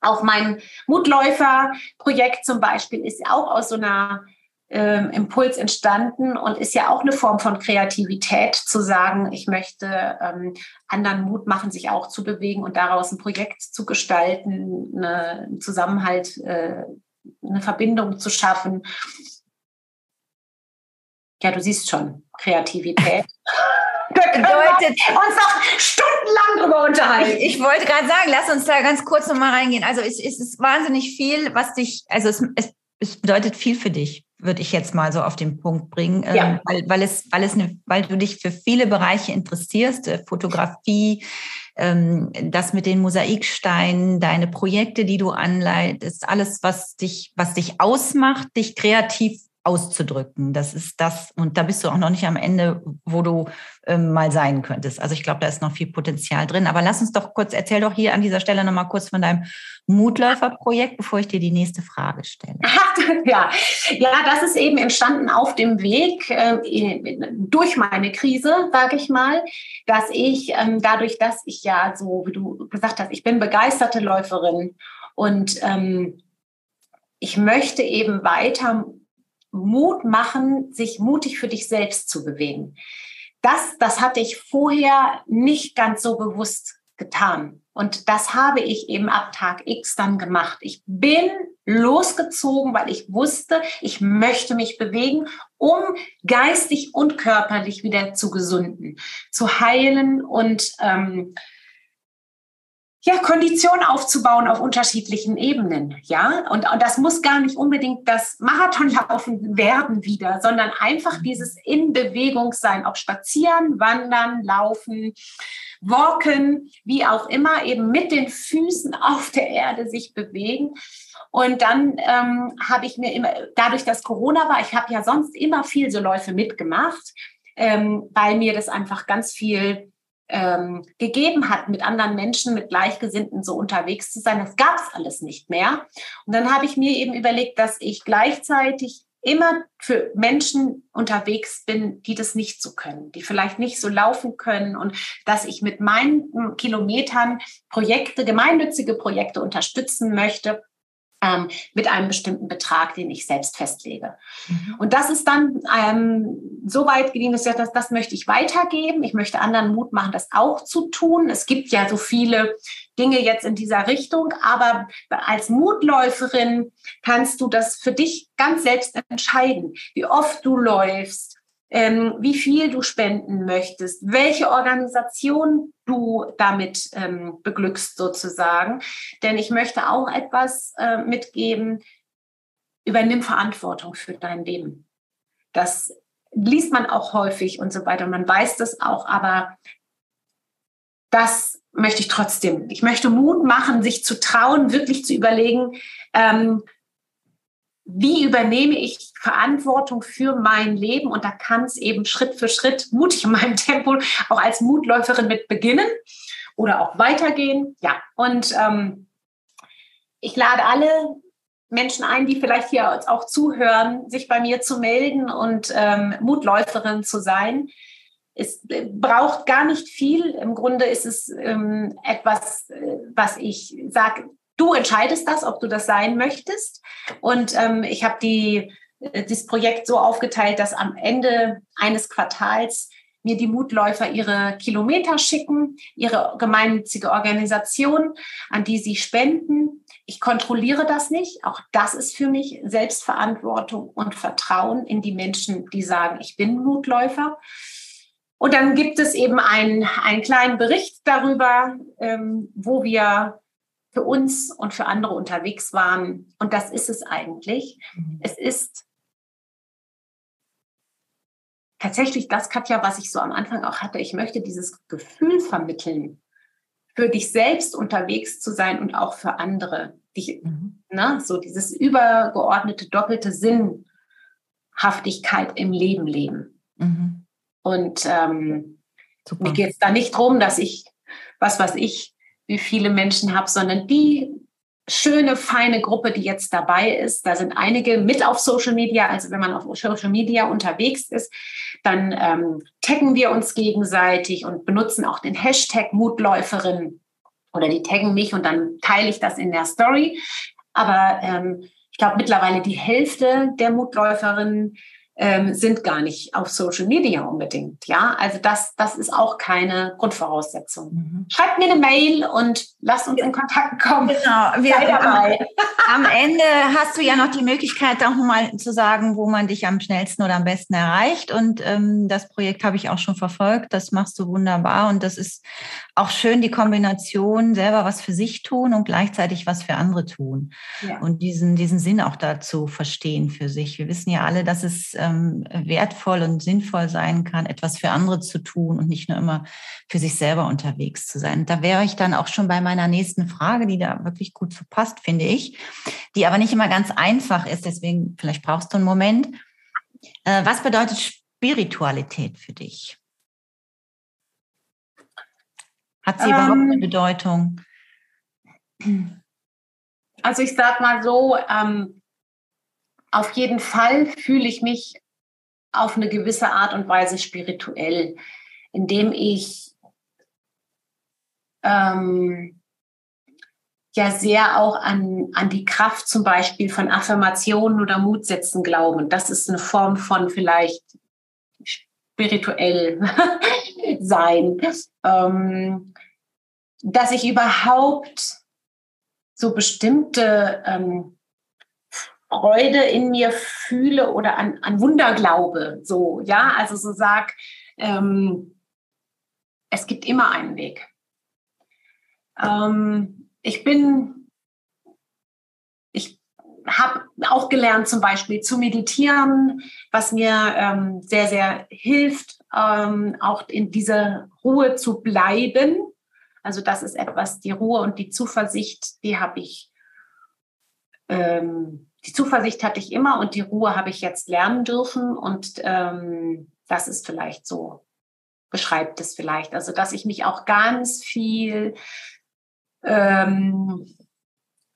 auch mein Mutläufer-Projekt zum Beispiel ist auch aus so einer ähm, Impuls entstanden und ist ja auch eine Form von Kreativität zu sagen, ich möchte ähm, anderen Mut machen, sich auch zu bewegen und daraus ein Projekt zu gestalten, eine, einen Zusammenhalt, äh, eine Verbindung zu schaffen. Ja, du siehst schon, Kreativität. bedeutet uns noch stundenlang drüber unterhalten. Ich, ich wollte gerade sagen, lass uns da ganz kurz nochmal reingehen. Also es, es, ist wahnsinnig viel, was dich, also es, es, es bedeutet viel für dich würde ich jetzt mal so auf den Punkt bringen, ja. ähm, weil, weil, es, weil, es eine, weil du dich für viele Bereiche interessierst, äh, Fotografie, ähm, das mit den Mosaiksteinen, deine Projekte, die du anleitest, alles, was dich, was dich ausmacht, dich kreativ auszudrücken. Das ist das, und da bist du auch noch nicht am Ende, wo du ähm, mal sein könntest. Also ich glaube, da ist noch viel Potenzial drin. Aber lass uns doch kurz, erzähl doch hier an dieser Stelle nochmal kurz von deinem Mutläufer-Projekt, bevor ich dir die nächste Frage stelle. ja. ja, das ist eben entstanden auf dem Weg äh, durch meine Krise, sage ich mal, dass ich ähm, dadurch, dass ich ja so, wie du gesagt hast, ich bin begeisterte Läuferin und ähm, ich möchte eben weiter Mut machen, sich mutig für dich selbst zu bewegen. Das, das hatte ich vorher nicht ganz so bewusst getan. Und das habe ich eben ab Tag X dann gemacht. Ich bin losgezogen, weil ich wusste, ich möchte mich bewegen, um geistig und körperlich wieder zu gesunden, zu heilen und ähm, ja, Kondition aufzubauen auf unterschiedlichen Ebenen, ja. Und, und das muss gar nicht unbedingt das Marathonlaufen werden wieder, sondern einfach dieses in Bewegung sein, ob spazieren, wandern, laufen, walken, wie auch immer, eben mit den Füßen auf der Erde sich bewegen. Und dann ähm, habe ich mir immer, dadurch, dass Corona war, ich habe ja sonst immer viel so Läufe mitgemacht, ähm, weil mir das einfach ganz viel ähm, gegeben hat, mit anderen Menschen, mit Gleichgesinnten so unterwegs zu sein. Das gab es alles nicht mehr. Und dann habe ich mir eben überlegt, dass ich gleichzeitig immer für Menschen unterwegs bin, die das nicht so können, die vielleicht nicht so laufen können und dass ich mit meinen Kilometern Projekte, gemeinnützige Projekte unterstützen möchte, ähm, mit einem bestimmten Betrag, den ich selbst festlege. Mhm. Und das ist dann ähm, so weit gediehen, dass ich das, das möchte ich weitergeben. Ich möchte anderen Mut machen, das auch zu tun. Es gibt ja so viele Dinge jetzt in dieser Richtung, aber als Mutläuferin kannst du das für dich ganz selbst entscheiden, wie oft du läufst, ähm, wie viel du spenden möchtest, welche Organisation du damit ähm, beglückst sozusagen. Denn ich möchte auch etwas äh, mitgeben, übernimm Verantwortung für dein Leben. Das liest man auch häufig und so weiter. Man weiß das auch, aber das möchte ich trotzdem. Ich möchte Mut machen, sich zu trauen, wirklich zu überlegen, ähm, wie übernehme ich Verantwortung für mein Leben? Und da kann es eben Schritt für Schritt mutig in meinem Tempo auch als Mutläuferin mit beginnen oder auch weitergehen. Ja, und ähm, ich lade alle Menschen ein, die vielleicht hier auch zuhören, sich bei mir zu melden und ähm, Mutläuferin zu sein. Es braucht gar nicht viel. Im Grunde ist es ähm, etwas, äh, was ich sage, Du entscheidest das, ob du das sein möchtest. Und ähm, ich habe die, äh, das Projekt so aufgeteilt, dass am Ende eines Quartals mir die Mutläufer ihre Kilometer schicken, ihre gemeinnützige Organisation, an die sie spenden. Ich kontrolliere das nicht. Auch das ist für mich Selbstverantwortung und Vertrauen in die Menschen, die sagen, ich bin Mutläufer. Und dann gibt es eben einen, einen kleinen Bericht darüber, ähm, wo wir für uns und für andere unterwegs waren. Und das ist es eigentlich. Mhm. Es ist tatsächlich das, Katja, was ich so am Anfang auch hatte. Ich möchte dieses Gefühl vermitteln, für dich selbst unterwegs zu sein und auch für andere. Dich, mhm. ne, so dieses übergeordnete, doppelte Sinnhaftigkeit im Leben leben. Mhm. Und ähm, mir geht es da nicht darum, dass ich, was weiß ich, wie viele Menschen habe, sondern die schöne, feine Gruppe, die jetzt dabei ist. Da sind einige mit auf Social Media. Also wenn man auf Social Media unterwegs ist, dann ähm, taggen wir uns gegenseitig und benutzen auch den Hashtag Mutläuferin oder die taggen mich und dann teile ich das in der Story. Aber ähm, ich glaube, mittlerweile die Hälfte der Mutläuferinnen ähm, sind gar nicht auf Social Media unbedingt. Ja, also das, das ist auch keine Grundvoraussetzung. Mhm. Schreibt mir eine Mail und lasst uns in Kontakt kommen. Genau, wir Sei dabei. Am, am Ende hast du ja noch die Möglichkeit, auch mal zu sagen, wo man dich am schnellsten oder am besten erreicht. Und ähm, das Projekt habe ich auch schon verfolgt. Das machst du wunderbar. Und das ist auch schön, die Kombination, selber was für sich tun und gleichzeitig was für andere tun. Ja. Und diesen, diesen Sinn auch dazu verstehen für sich. Wir wissen ja alle, dass es ähm, wertvoll und sinnvoll sein kann, etwas für andere zu tun und nicht nur immer für sich selber unterwegs zu sein. Da wäre ich dann auch schon bei meiner nächsten Frage, die da wirklich gut zu passt, finde ich, die aber nicht immer ganz einfach ist. Deswegen, vielleicht brauchst du einen Moment. Äh, was bedeutet Spiritualität für dich? Hat sie ähm, überhaupt eine Bedeutung? Also ich sage mal so, ähm, auf jeden Fall fühle ich mich auf eine gewisse Art und Weise spirituell, indem ich ähm, ja sehr auch an, an die Kraft zum Beispiel von Affirmationen oder Mutsätzen glaube. Und das ist eine Form von vielleicht spirituell sein. Ähm, dass ich überhaupt so bestimmte ähm, Freude in mir fühle oder an, an Wunder glaube. So, ja, also so sag, ähm, es gibt immer einen Weg. Ähm, ich bin, ich habe auch gelernt, zum Beispiel zu meditieren, was mir ähm, sehr, sehr hilft, ähm, auch in dieser Ruhe zu bleiben. Also das ist etwas, die Ruhe und die Zuversicht, die habe ich ähm, die Zuversicht hatte ich immer und die Ruhe habe ich jetzt lernen dürfen. Und ähm, das ist vielleicht so, beschreibt es vielleicht. Also, dass ich mich auch ganz viel ähm,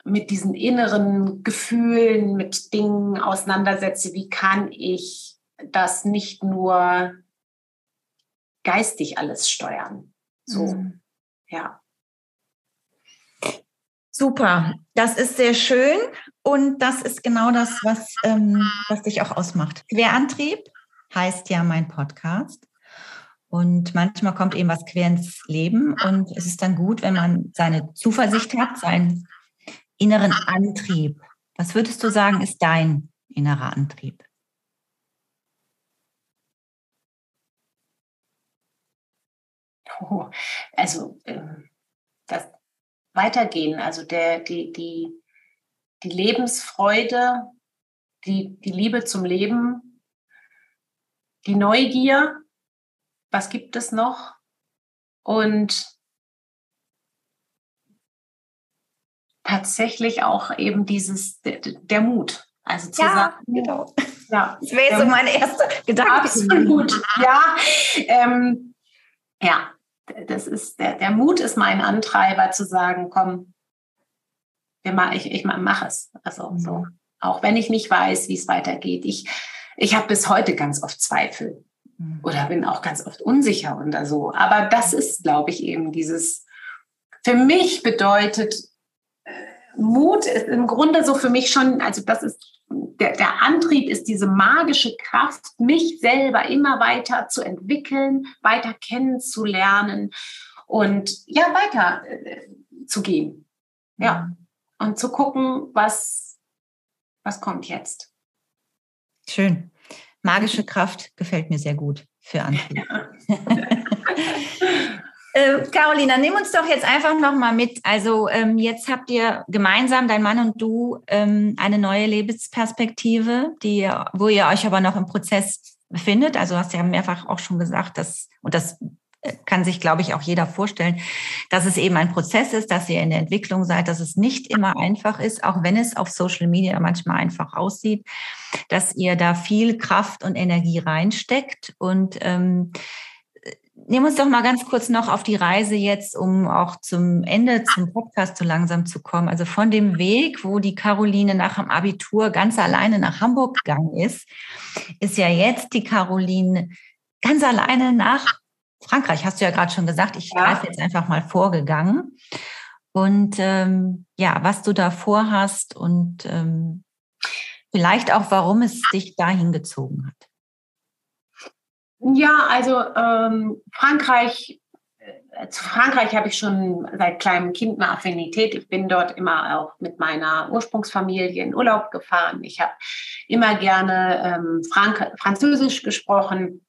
mit diesen inneren Gefühlen, mit Dingen auseinandersetze. Wie kann ich das nicht nur geistig alles steuern? So, mhm. ja. Super, das ist sehr schön und das ist genau das, was, ähm, was dich auch ausmacht. Querantrieb heißt ja mein Podcast. Und manchmal kommt eben was quer ins Leben und es ist dann gut, wenn man seine Zuversicht hat, seinen inneren Antrieb. Was würdest du sagen, ist dein innerer Antrieb? Oh, also ähm, das, weitergehen. Also der, die, die, die Lebensfreude, die, die Liebe zum Leben, die Neugier, was gibt es noch? Und tatsächlich auch eben dieses, der, der Mut. Also zu ja, sagen, genau. Ja, das wäre so mein erster Gedanke. Absolut, ja. Ähm, ja, das ist, der, der Mut ist mein Antreiber zu sagen, komm, ich, ich mache es. Also mhm. so, auch wenn ich nicht weiß, wie es weitergeht. Ich, ich habe bis heute ganz oft Zweifel mhm. oder bin auch ganz oft unsicher oder so. Aber das ist, glaube ich, eben dieses, für mich bedeutet äh, Mut ist im Grunde so für mich schon, also das ist der, der Antrieb ist diese magische Kraft, mich selber immer weiter zu entwickeln, weiter kennenzulernen und ja, weiter äh, zu gehen. Ja. Und zu gucken, was, was kommt jetzt. Schön. Magische Kraft gefällt mir sehr gut für Antrieb. Äh, Carolina, nimm uns doch jetzt einfach noch mal mit. Also ähm, jetzt habt ihr gemeinsam, dein Mann und du, ähm, eine neue Lebensperspektive, die, wo ihr euch aber noch im Prozess befindet. Also hast ja mehrfach auch schon gesagt, dass, und das kann sich, glaube ich, auch jeder vorstellen, dass es eben ein Prozess ist, dass ihr in der Entwicklung seid, dass es nicht immer einfach ist, auch wenn es auf Social Media manchmal einfach aussieht, dass ihr da viel Kraft und Energie reinsteckt und ähm, Nehmen uns doch mal ganz kurz noch auf die Reise jetzt, um auch zum Ende, zum Podcast so langsam zu kommen. Also von dem Weg, wo die Caroline nach dem Abitur ganz alleine nach Hamburg gegangen ist, ist ja jetzt die Caroline ganz alleine nach Frankreich, hast du ja gerade schon gesagt. Ich ja. greife jetzt einfach mal vorgegangen. Und ähm, ja, was du da vorhast und ähm, vielleicht auch, warum es dich dahin gezogen hat. Ja, also ähm, Frankreich, äh, zu Frankreich habe ich schon seit kleinem Kind eine Affinität. Ich bin dort immer auch mit meiner Ursprungsfamilie in Urlaub gefahren. Ich habe immer gerne ähm, Frank Französisch gesprochen.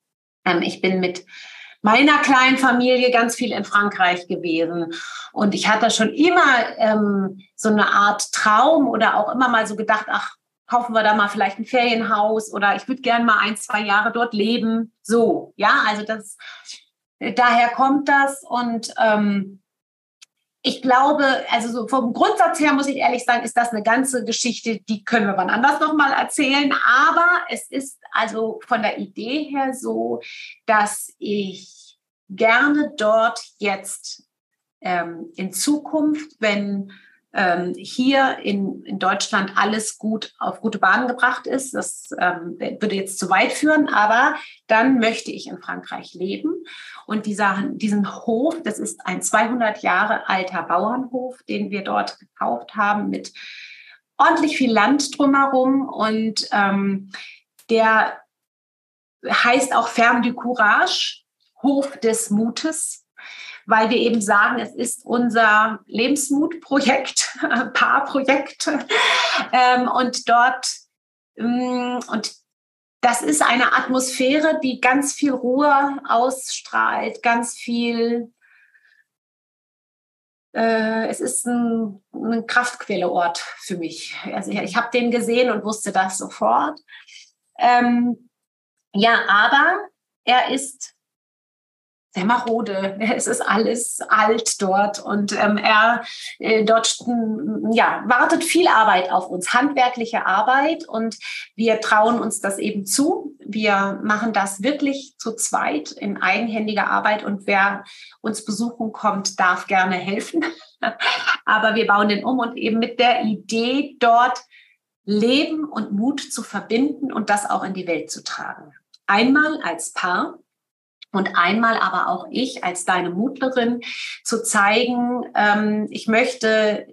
Ähm, ich bin mit meiner kleinen Familie ganz viel in Frankreich gewesen. Und ich hatte schon immer ähm, so eine Art Traum oder auch immer mal so gedacht, ach, kaufen wir da mal vielleicht ein Ferienhaus oder ich würde gerne mal ein, zwei Jahre dort leben. So, ja, also das, daher kommt das und ähm, ich glaube, also so vom Grundsatz her muss ich ehrlich sagen, ist das eine ganze Geschichte, die können wir wann anders nochmal erzählen. Aber es ist also von der Idee her so, dass ich gerne dort jetzt ähm, in Zukunft, wenn ähm, hier in, in Deutschland alles gut auf gute Bahn gebracht ist. Das ähm, würde jetzt zu weit führen, aber dann möchte ich in Frankreich leben. Und dieser, diesen Hof, das ist ein 200 Jahre alter Bauernhof, den wir dort gekauft haben mit ordentlich viel Land drumherum. Und ähm, der heißt auch Ferme du Courage, Hof des Mutes weil wir eben sagen, es ist unser Lebensmutprojekt, Paarprojekt. Ähm, und dort, ähm, und das ist eine Atmosphäre, die ganz viel Ruhe ausstrahlt, ganz viel. Äh, es ist ein, ein Kraftquelleort für mich. Also ich, ich habe den gesehen und wusste das sofort. Ähm, ja, aber er ist sehr marode. Es ist alles alt dort und ähm, er äh, dort ja, wartet viel Arbeit auf uns, handwerkliche Arbeit und wir trauen uns das eben zu. Wir machen das wirklich zu zweit in eigenhändiger Arbeit und wer uns besuchen kommt, darf gerne helfen. Aber wir bauen den um und eben mit der Idee dort Leben und Mut zu verbinden und das auch in die Welt zu tragen. Einmal als Paar, und einmal aber auch ich als deine Mutlerin zu zeigen, ähm, ich möchte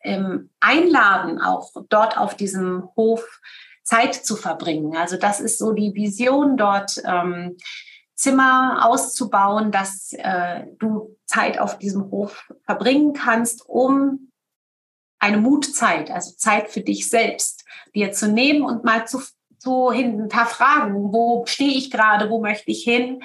ähm, einladen, auch dort auf diesem Hof Zeit zu verbringen. Also das ist so die Vision dort. Ähm, Zimmer auszubauen, dass äh, du Zeit auf diesem Hof verbringen kannst, um eine Mutzeit, also Zeit für dich selbst, dir zu nehmen und mal zu so hinterfragen, wo stehe ich gerade, wo möchte ich hin,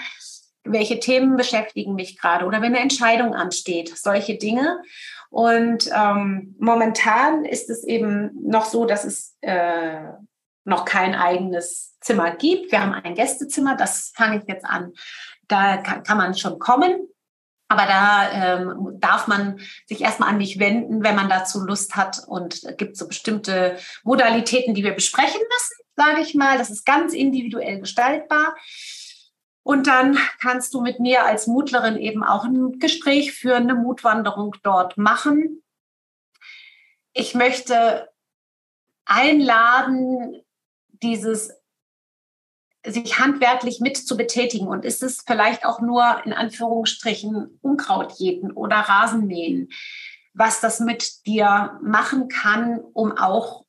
welche Themen beschäftigen mich gerade oder wenn eine Entscheidung ansteht, solche Dinge. Und ähm, momentan ist es eben noch so, dass es äh, noch kein eigenes Zimmer gibt. Wir haben ein Gästezimmer, das fange ich jetzt an. Da kann, kann man schon kommen. Aber da ähm, darf man sich erstmal an mich wenden, wenn man dazu Lust hat. Und es gibt so bestimmte Modalitäten, die wir besprechen müssen sage ich mal. Das ist ganz individuell gestaltbar. Und dann kannst du mit mir als Mutlerin eben auch ein Gespräch führen, eine Mutwanderung dort machen. Ich möchte einladen, dieses sich handwerklich mit zu betätigen. Und ist es vielleicht auch nur in Anführungsstrichen Unkraut jäten oder Rasenmähen, was das mit dir machen kann, um auch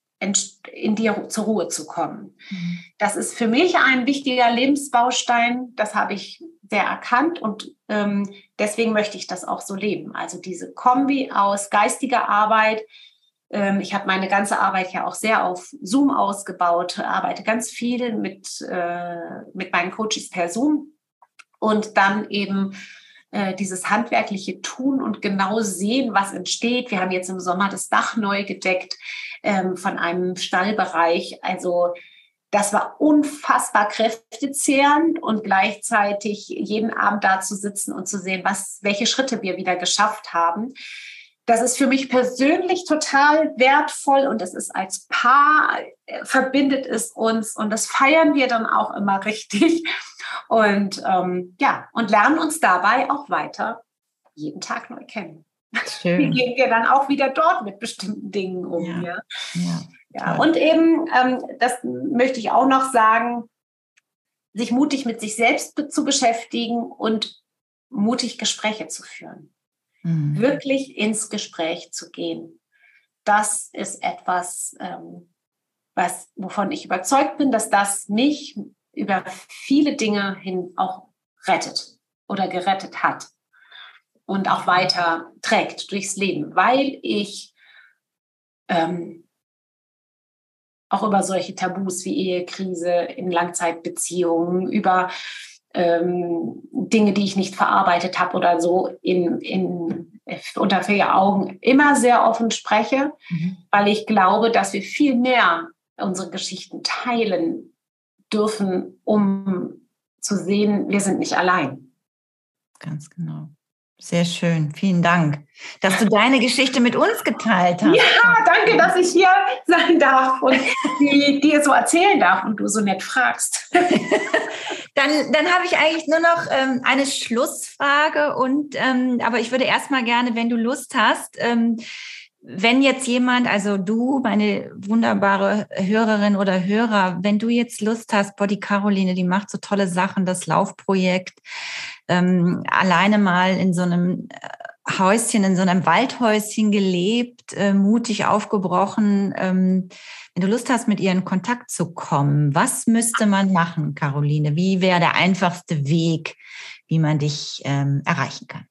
in dir zur Ruhe zu kommen. Mhm. Das ist für mich ein wichtiger Lebensbaustein. Das habe ich sehr erkannt und ähm, deswegen möchte ich das auch so leben. Also diese Kombi aus geistiger Arbeit. Ähm, ich habe meine ganze Arbeit ja auch sehr auf Zoom ausgebaut, arbeite ganz viel mit, äh, mit meinen Coaches per Zoom und dann eben äh, dieses handwerkliche Tun und genau sehen, was entsteht. Wir haben jetzt im Sommer das Dach neu gedeckt ähm, von einem Stallbereich. Also das war unfassbar kräftezehrend und gleichzeitig jeden Abend da zu sitzen und zu sehen, was, welche Schritte wir wieder geschafft haben. Das ist für mich persönlich total wertvoll und es ist als Paar, äh, verbindet es uns und das feiern wir dann auch immer richtig. Und ähm, ja, und lernen uns dabei auch weiter jeden Tag neu kennen. Schön. Wie gehen wir dann auch wieder dort mit bestimmten Dingen um? Ja. ja. ja, ja. Und eben, ähm, das möchte ich auch noch sagen, sich mutig mit sich selbst zu beschäftigen und mutig Gespräche zu führen. Mhm. Wirklich ins Gespräch zu gehen. Das ist etwas, ähm, was, wovon ich überzeugt bin, dass das mich über viele Dinge hin auch rettet oder gerettet hat und auch weiter trägt durchs Leben, weil ich ähm, auch über solche Tabus wie Ehekrise in Langzeitbeziehungen, über ähm, Dinge, die ich nicht verarbeitet habe oder so in, in, unter vier Augen immer sehr offen spreche, mhm. weil ich glaube, dass wir viel mehr unsere Geschichten teilen dürfen, um zu sehen, wir sind nicht allein. Ganz genau. Sehr schön, vielen Dank, dass du deine Geschichte mit uns geteilt hast. Ja, danke, dass ich hier sein darf und die, dir so erzählen darf und du so nett fragst. dann dann habe ich eigentlich nur noch ähm, eine Schlussfrage und ähm, aber ich würde erstmal gerne, wenn du Lust hast, ähm, wenn jetzt jemand, also du, meine wunderbare Hörerin oder Hörer, wenn du jetzt Lust hast, Body Caroline, die macht so tolle Sachen, das Laufprojekt, ähm, alleine mal in so einem äh, Häuschen, in so einem Waldhäuschen gelebt, äh, mutig aufgebrochen. Ähm, wenn du Lust hast, mit ihr in Kontakt zu kommen, was müsste man machen, Caroline? Wie wäre der einfachste Weg, wie man dich ähm, erreichen kann?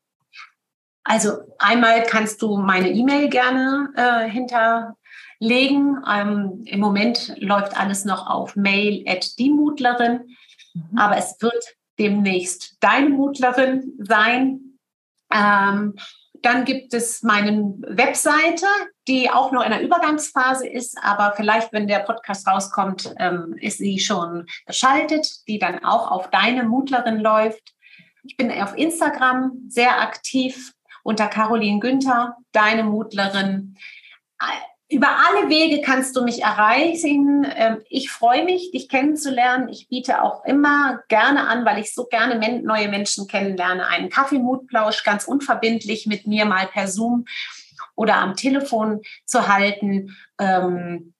Also einmal kannst du meine E-Mail gerne äh, hinterlegen. Ähm, Im Moment läuft alles noch auf mail at die Mutlerin, mhm. aber es wird demnächst deine Mutlerin sein. Ähm, dann gibt es meine Webseite, die auch noch in der Übergangsphase ist, aber vielleicht, wenn der Podcast rauskommt, ähm, ist sie schon geschaltet, die dann auch auf deine Mutlerin läuft. Ich bin auf Instagram sehr aktiv unter Caroline Günther, deine Mutlerin. Über alle Wege kannst du mich erreichen. Ähm, ich freue mich, dich kennenzulernen. Ich biete auch immer gerne an, weil ich so gerne neue Menschen kennenlerne, einen Kaffeemutplausch ganz unverbindlich mit mir mal per Zoom oder am Telefon zu halten. Ähm,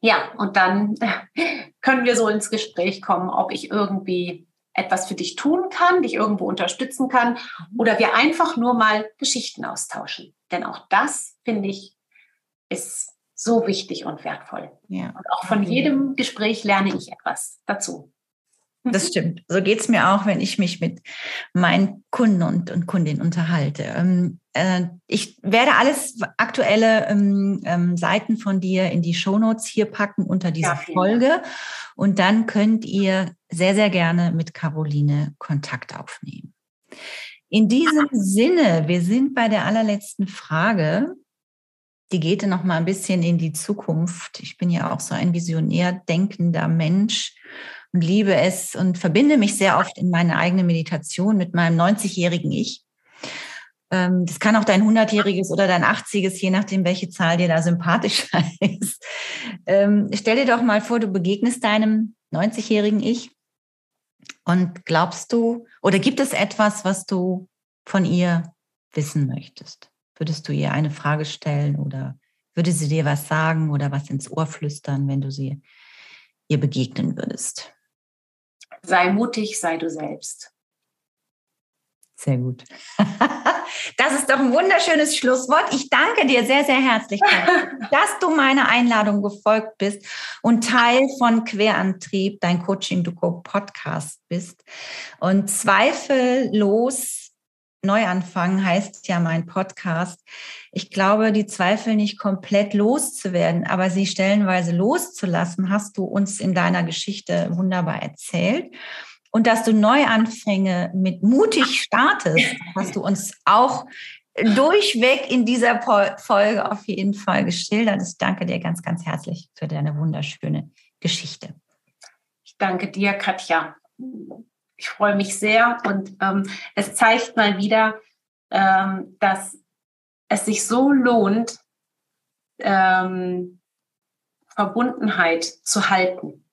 ja, und dann können wir so ins Gespräch kommen, ob ich irgendwie etwas für dich tun kann, dich irgendwo unterstützen kann mhm. oder wir einfach nur mal Geschichten austauschen. Denn auch das, finde ich, ist so wichtig und wertvoll. Ja. Und auch von jedem Gespräch lerne ich etwas dazu. Das stimmt. So geht es mir auch, wenn ich mich mit meinen Kunden und, und Kundinnen unterhalte. Ähm, äh, ich werde alles aktuelle ähm, ähm, Seiten von dir in die Shownotes hier packen unter dieser ja, Folge. Dank. Und dann könnt ihr sehr, sehr gerne mit Caroline Kontakt aufnehmen. In diesem Sinne, wir sind bei der allerletzten Frage. Die geht noch mal ein bisschen in die Zukunft. Ich bin ja auch so ein visionär denkender Mensch und liebe es und verbinde mich sehr oft in meine eigene Meditation mit meinem 90-jährigen Ich. Ähm, das kann auch dein 100-jähriges oder dein 80-es, je nachdem, welche Zahl dir da sympathischer ist. Ähm, stell dir doch mal vor, du begegnest deinem 90-jährigen Ich und glaubst du, oder gibt es etwas, was du von ihr wissen möchtest? Würdest du ihr eine Frage stellen oder würde sie dir was sagen oder was ins Ohr flüstern, wenn du sie ihr begegnen würdest? Sei mutig, sei du selbst. Sehr gut. Das ist doch ein wunderschönes Schlusswort. Ich danke dir sehr, sehr herzlich, dass du meiner Einladung gefolgt bist und Teil von Querantrieb, dein Coaching Go Podcast bist. Und zweifellos Neuanfang heißt ja mein Podcast. Ich glaube, die Zweifel nicht komplett loszuwerden, aber sie stellenweise loszulassen, hast du uns in deiner Geschichte wunderbar erzählt. Und dass du Neuanfänge mit mutig startest, hast du uns auch durchweg in dieser Folge auf jeden Fall geschildert. Ich danke dir ganz, ganz herzlich für deine wunderschöne Geschichte. Ich danke dir, Katja. Ich freue mich sehr und ähm, es zeigt mal wieder, ähm, dass es sich so lohnt, ähm, Verbundenheit zu halten,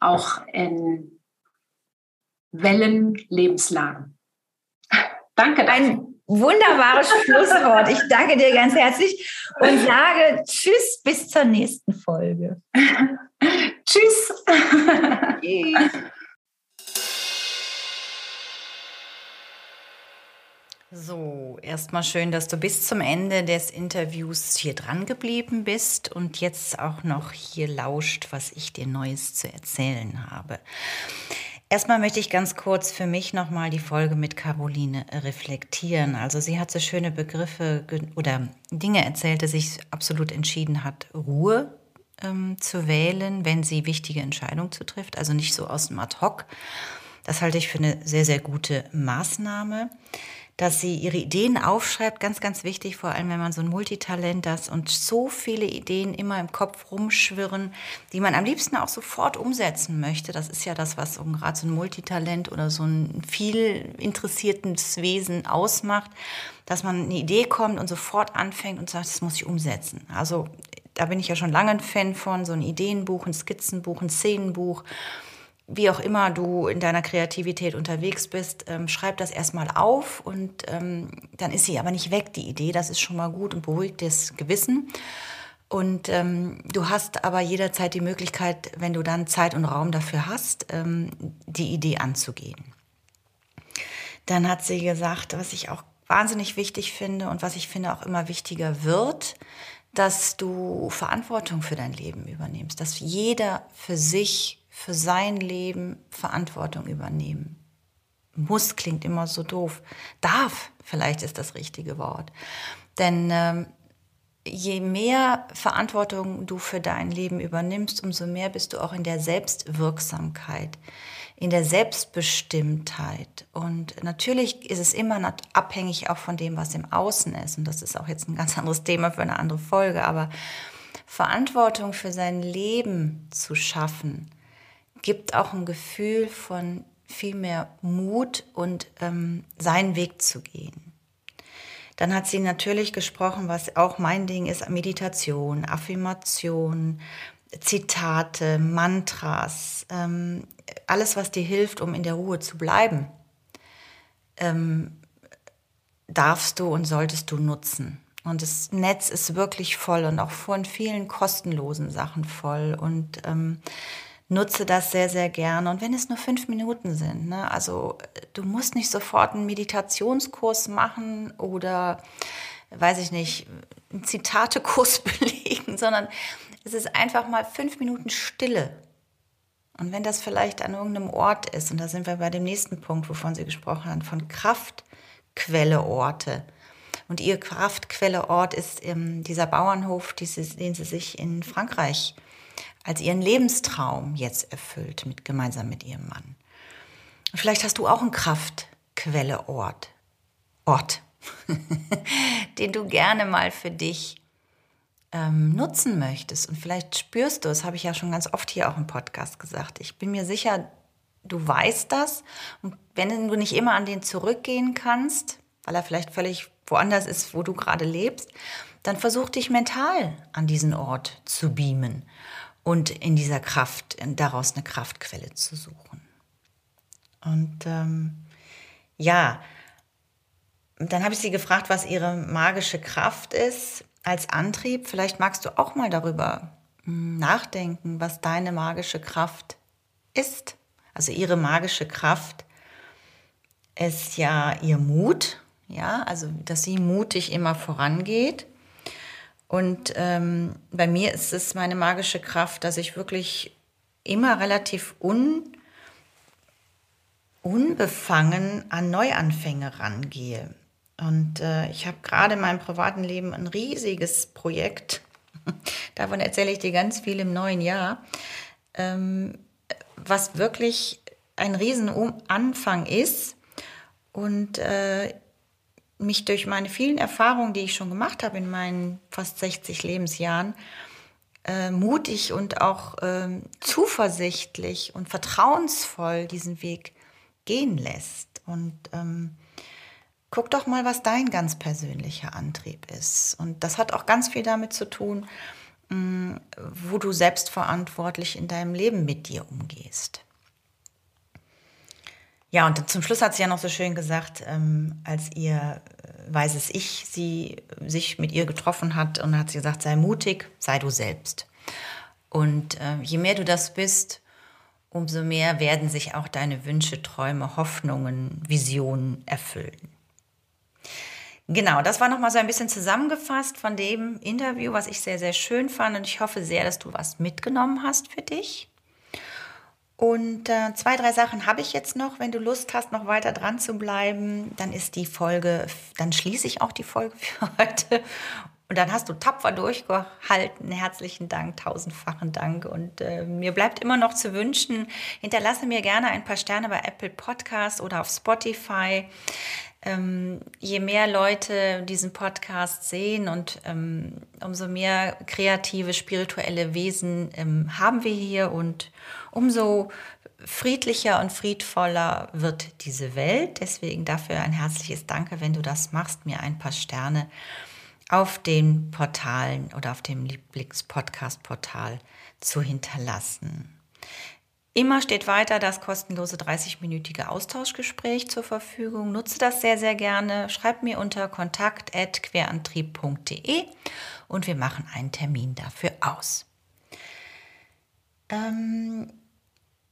auch in Wellenlebenslagen. Danke. Ein wunderbares Schlusswort. Ich danke dir ganz herzlich und sage Tschüss bis zur nächsten Folge. Tschüss. Tschüss. So, erstmal schön, dass du bis zum Ende des Interviews hier dran geblieben bist und jetzt auch noch hier lauscht, was ich dir Neues zu erzählen habe. Erstmal möchte ich ganz kurz für mich nochmal die Folge mit Caroline reflektieren. Also sie hat so schöne Begriffe oder Dinge erzählt, dass sich absolut entschieden hat, Ruhe ähm, zu wählen, wenn sie wichtige Entscheidungen zu trifft. Also nicht so aus dem Ad-Hoc. Das halte ich für eine sehr, sehr gute Maßnahme dass sie ihre Ideen aufschreibt, ganz, ganz wichtig, vor allem wenn man so ein Multitalent ist und so viele Ideen immer im Kopf rumschwirren, die man am liebsten auch sofort umsetzen möchte. Das ist ja das, was gerade so ein Multitalent oder so ein viel interessiertes Wesen ausmacht, dass man eine Idee kommt und sofort anfängt und sagt, das muss ich umsetzen. Also da bin ich ja schon lange ein Fan von, so ein Ideenbuch, ein Skizzenbuch, ein Szenenbuch wie auch immer du in deiner Kreativität unterwegs bist, ähm, schreib das erstmal auf und ähm, dann ist sie aber nicht weg, die Idee. Das ist schon mal gut und beruhigt das Gewissen. Und ähm, du hast aber jederzeit die Möglichkeit, wenn du dann Zeit und Raum dafür hast, ähm, die Idee anzugehen. Dann hat sie gesagt, was ich auch wahnsinnig wichtig finde und was ich finde auch immer wichtiger wird, dass du Verantwortung für dein Leben übernimmst, dass jeder für sich für sein Leben Verantwortung übernehmen. Muss klingt immer so doof. Darf, vielleicht ist das richtige Wort. Denn ähm, je mehr Verantwortung du für dein Leben übernimmst, umso mehr bist du auch in der Selbstwirksamkeit, in der Selbstbestimmtheit. Und natürlich ist es immer abhängig auch von dem, was im Außen ist. Und das ist auch jetzt ein ganz anderes Thema für eine andere Folge. Aber Verantwortung für sein Leben zu schaffen, gibt auch ein Gefühl von viel mehr Mut und ähm, seinen Weg zu gehen. Dann hat sie natürlich gesprochen, was auch mein Ding ist, Meditation, Affirmation, Zitate, Mantras, ähm, alles, was dir hilft, um in der Ruhe zu bleiben, ähm, darfst du und solltest du nutzen. Und das Netz ist wirklich voll und auch von vielen kostenlosen Sachen voll. Und ähm, nutze das sehr, sehr gerne. Und wenn es nur fünf Minuten sind, ne? also du musst nicht sofort einen Meditationskurs machen oder, weiß ich nicht, einen Zitatekurs belegen, sondern es ist einfach mal fünf Minuten Stille. Und wenn das vielleicht an irgendeinem Ort ist, und da sind wir bei dem nächsten Punkt, wovon Sie gesprochen haben, von Kraftquelleorte. Und Ihr Kraftquelleort ist ähm, dieser Bauernhof, den Sie sich in Frankreich als ihren Lebenstraum jetzt erfüllt, mit, gemeinsam mit ihrem Mann. Vielleicht hast du auch einen Kraftquelleort, Ort, den du gerne mal für dich ähm, nutzen möchtest. Und vielleicht spürst du, das habe ich ja schon ganz oft hier auch im Podcast gesagt. Ich bin mir sicher, du weißt das. Und wenn du nicht immer an den zurückgehen kannst, weil er vielleicht völlig woanders ist, wo du gerade lebst, dann versuch dich mental an diesen Ort zu beamen und in dieser Kraft, daraus eine Kraftquelle zu suchen. Und ähm, ja, dann habe ich sie gefragt, was ihre magische Kraft ist als Antrieb. Vielleicht magst du auch mal darüber hm, nachdenken, was deine magische Kraft ist. Also ihre magische Kraft ist ja ihr Mut, ja, also dass sie mutig immer vorangeht und ähm, bei mir ist es meine magische Kraft, dass ich wirklich immer relativ un, unbefangen an Neuanfänge rangehe. Und äh, ich habe gerade in meinem privaten Leben ein riesiges Projekt. Davon erzähle ich dir ganz viel im neuen Jahr, ähm, was wirklich ein Riesenanfang ist. Und äh, mich durch meine vielen Erfahrungen, die ich schon gemacht habe in meinen fast 60 Lebensjahren, äh, mutig und auch äh, zuversichtlich und vertrauensvoll diesen Weg gehen lässt. Und ähm, guck doch mal, was dein ganz persönlicher Antrieb ist. Und das hat auch ganz viel damit zu tun, mm, wo du selbstverantwortlich in deinem Leben mit dir umgehst. Ja, und zum Schluss hat sie ja noch so schön gesagt, ähm, als ihr äh, weißes Ich sie sich mit ihr getroffen hat und hat sie gesagt, sei mutig, sei du selbst. Und äh, je mehr du das bist, umso mehr werden sich auch deine Wünsche, Träume, Hoffnungen, Visionen erfüllen. Genau, das war nochmal so ein bisschen zusammengefasst von dem Interview, was ich sehr, sehr schön fand. Und ich hoffe sehr, dass du was mitgenommen hast für dich. Und äh, zwei, drei Sachen habe ich jetzt noch. Wenn du Lust hast, noch weiter dran zu bleiben, dann ist die Folge, dann schließe ich auch die Folge für heute. Und dann hast du tapfer durchgehalten. Herzlichen Dank, tausendfachen Dank. Und äh, mir bleibt immer noch zu wünschen, hinterlasse mir gerne ein paar Sterne bei Apple Podcast oder auf Spotify. Ähm, je mehr Leute diesen Podcast sehen und ähm, umso mehr kreative, spirituelle Wesen ähm, haben wir hier und umso friedlicher und friedvoller wird diese Welt. Deswegen dafür ein herzliches Danke, wenn du das machst, mir ein paar Sterne auf den Portalen oder auf dem Lieblings-Podcast-Portal zu hinterlassen. Immer steht weiter das kostenlose 30-minütige Austauschgespräch zur Verfügung. Nutze das sehr, sehr gerne. Schreib mir unter kontakt.querantrieb.de und wir machen einen Termin dafür aus. Ähm,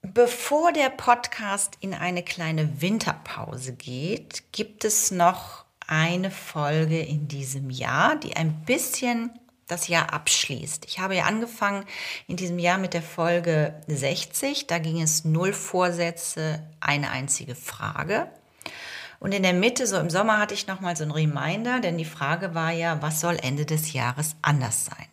bevor der Podcast in eine kleine Winterpause geht, gibt es noch eine Folge in diesem Jahr, die ein bisschen das Jahr abschließt. Ich habe ja angefangen in diesem Jahr mit der Folge 60. Da ging es null Vorsätze, eine einzige Frage. Und in der Mitte, so im Sommer, hatte ich nochmal so ein Reminder, denn die Frage war ja, was soll Ende des Jahres anders sein?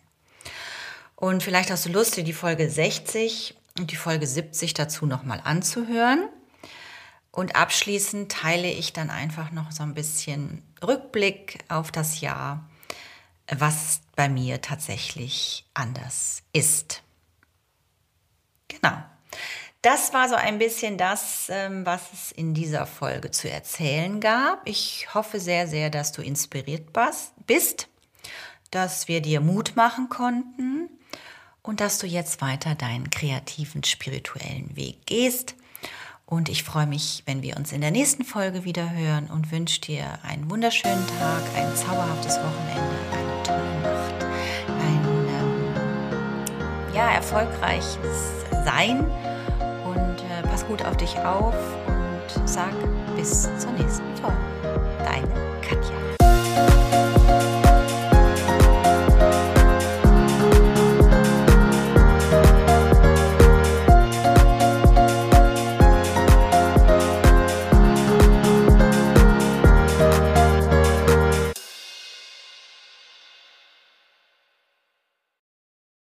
Und vielleicht hast du Lust, dir die Folge 60 und die Folge 70 dazu nochmal anzuhören. Und abschließend teile ich dann einfach noch so ein bisschen Rückblick auf das Jahr was bei mir tatsächlich anders ist. Genau. Das war so ein bisschen das, ähm, was es in dieser Folge zu erzählen gab. Ich hoffe sehr, sehr, dass du inspiriert bist, dass wir dir Mut machen konnten und dass du jetzt weiter deinen kreativen, spirituellen Weg gehst und ich freue mich, wenn wir uns in der nächsten Folge wieder hören und wünsche dir einen wunderschönen Tag, ein zauberhaftes Wochenende, eine tolle Nacht, ein ähm, ja, erfolgreiches Sein und äh, pass gut auf dich auf und sag bis zur nächsten Folge.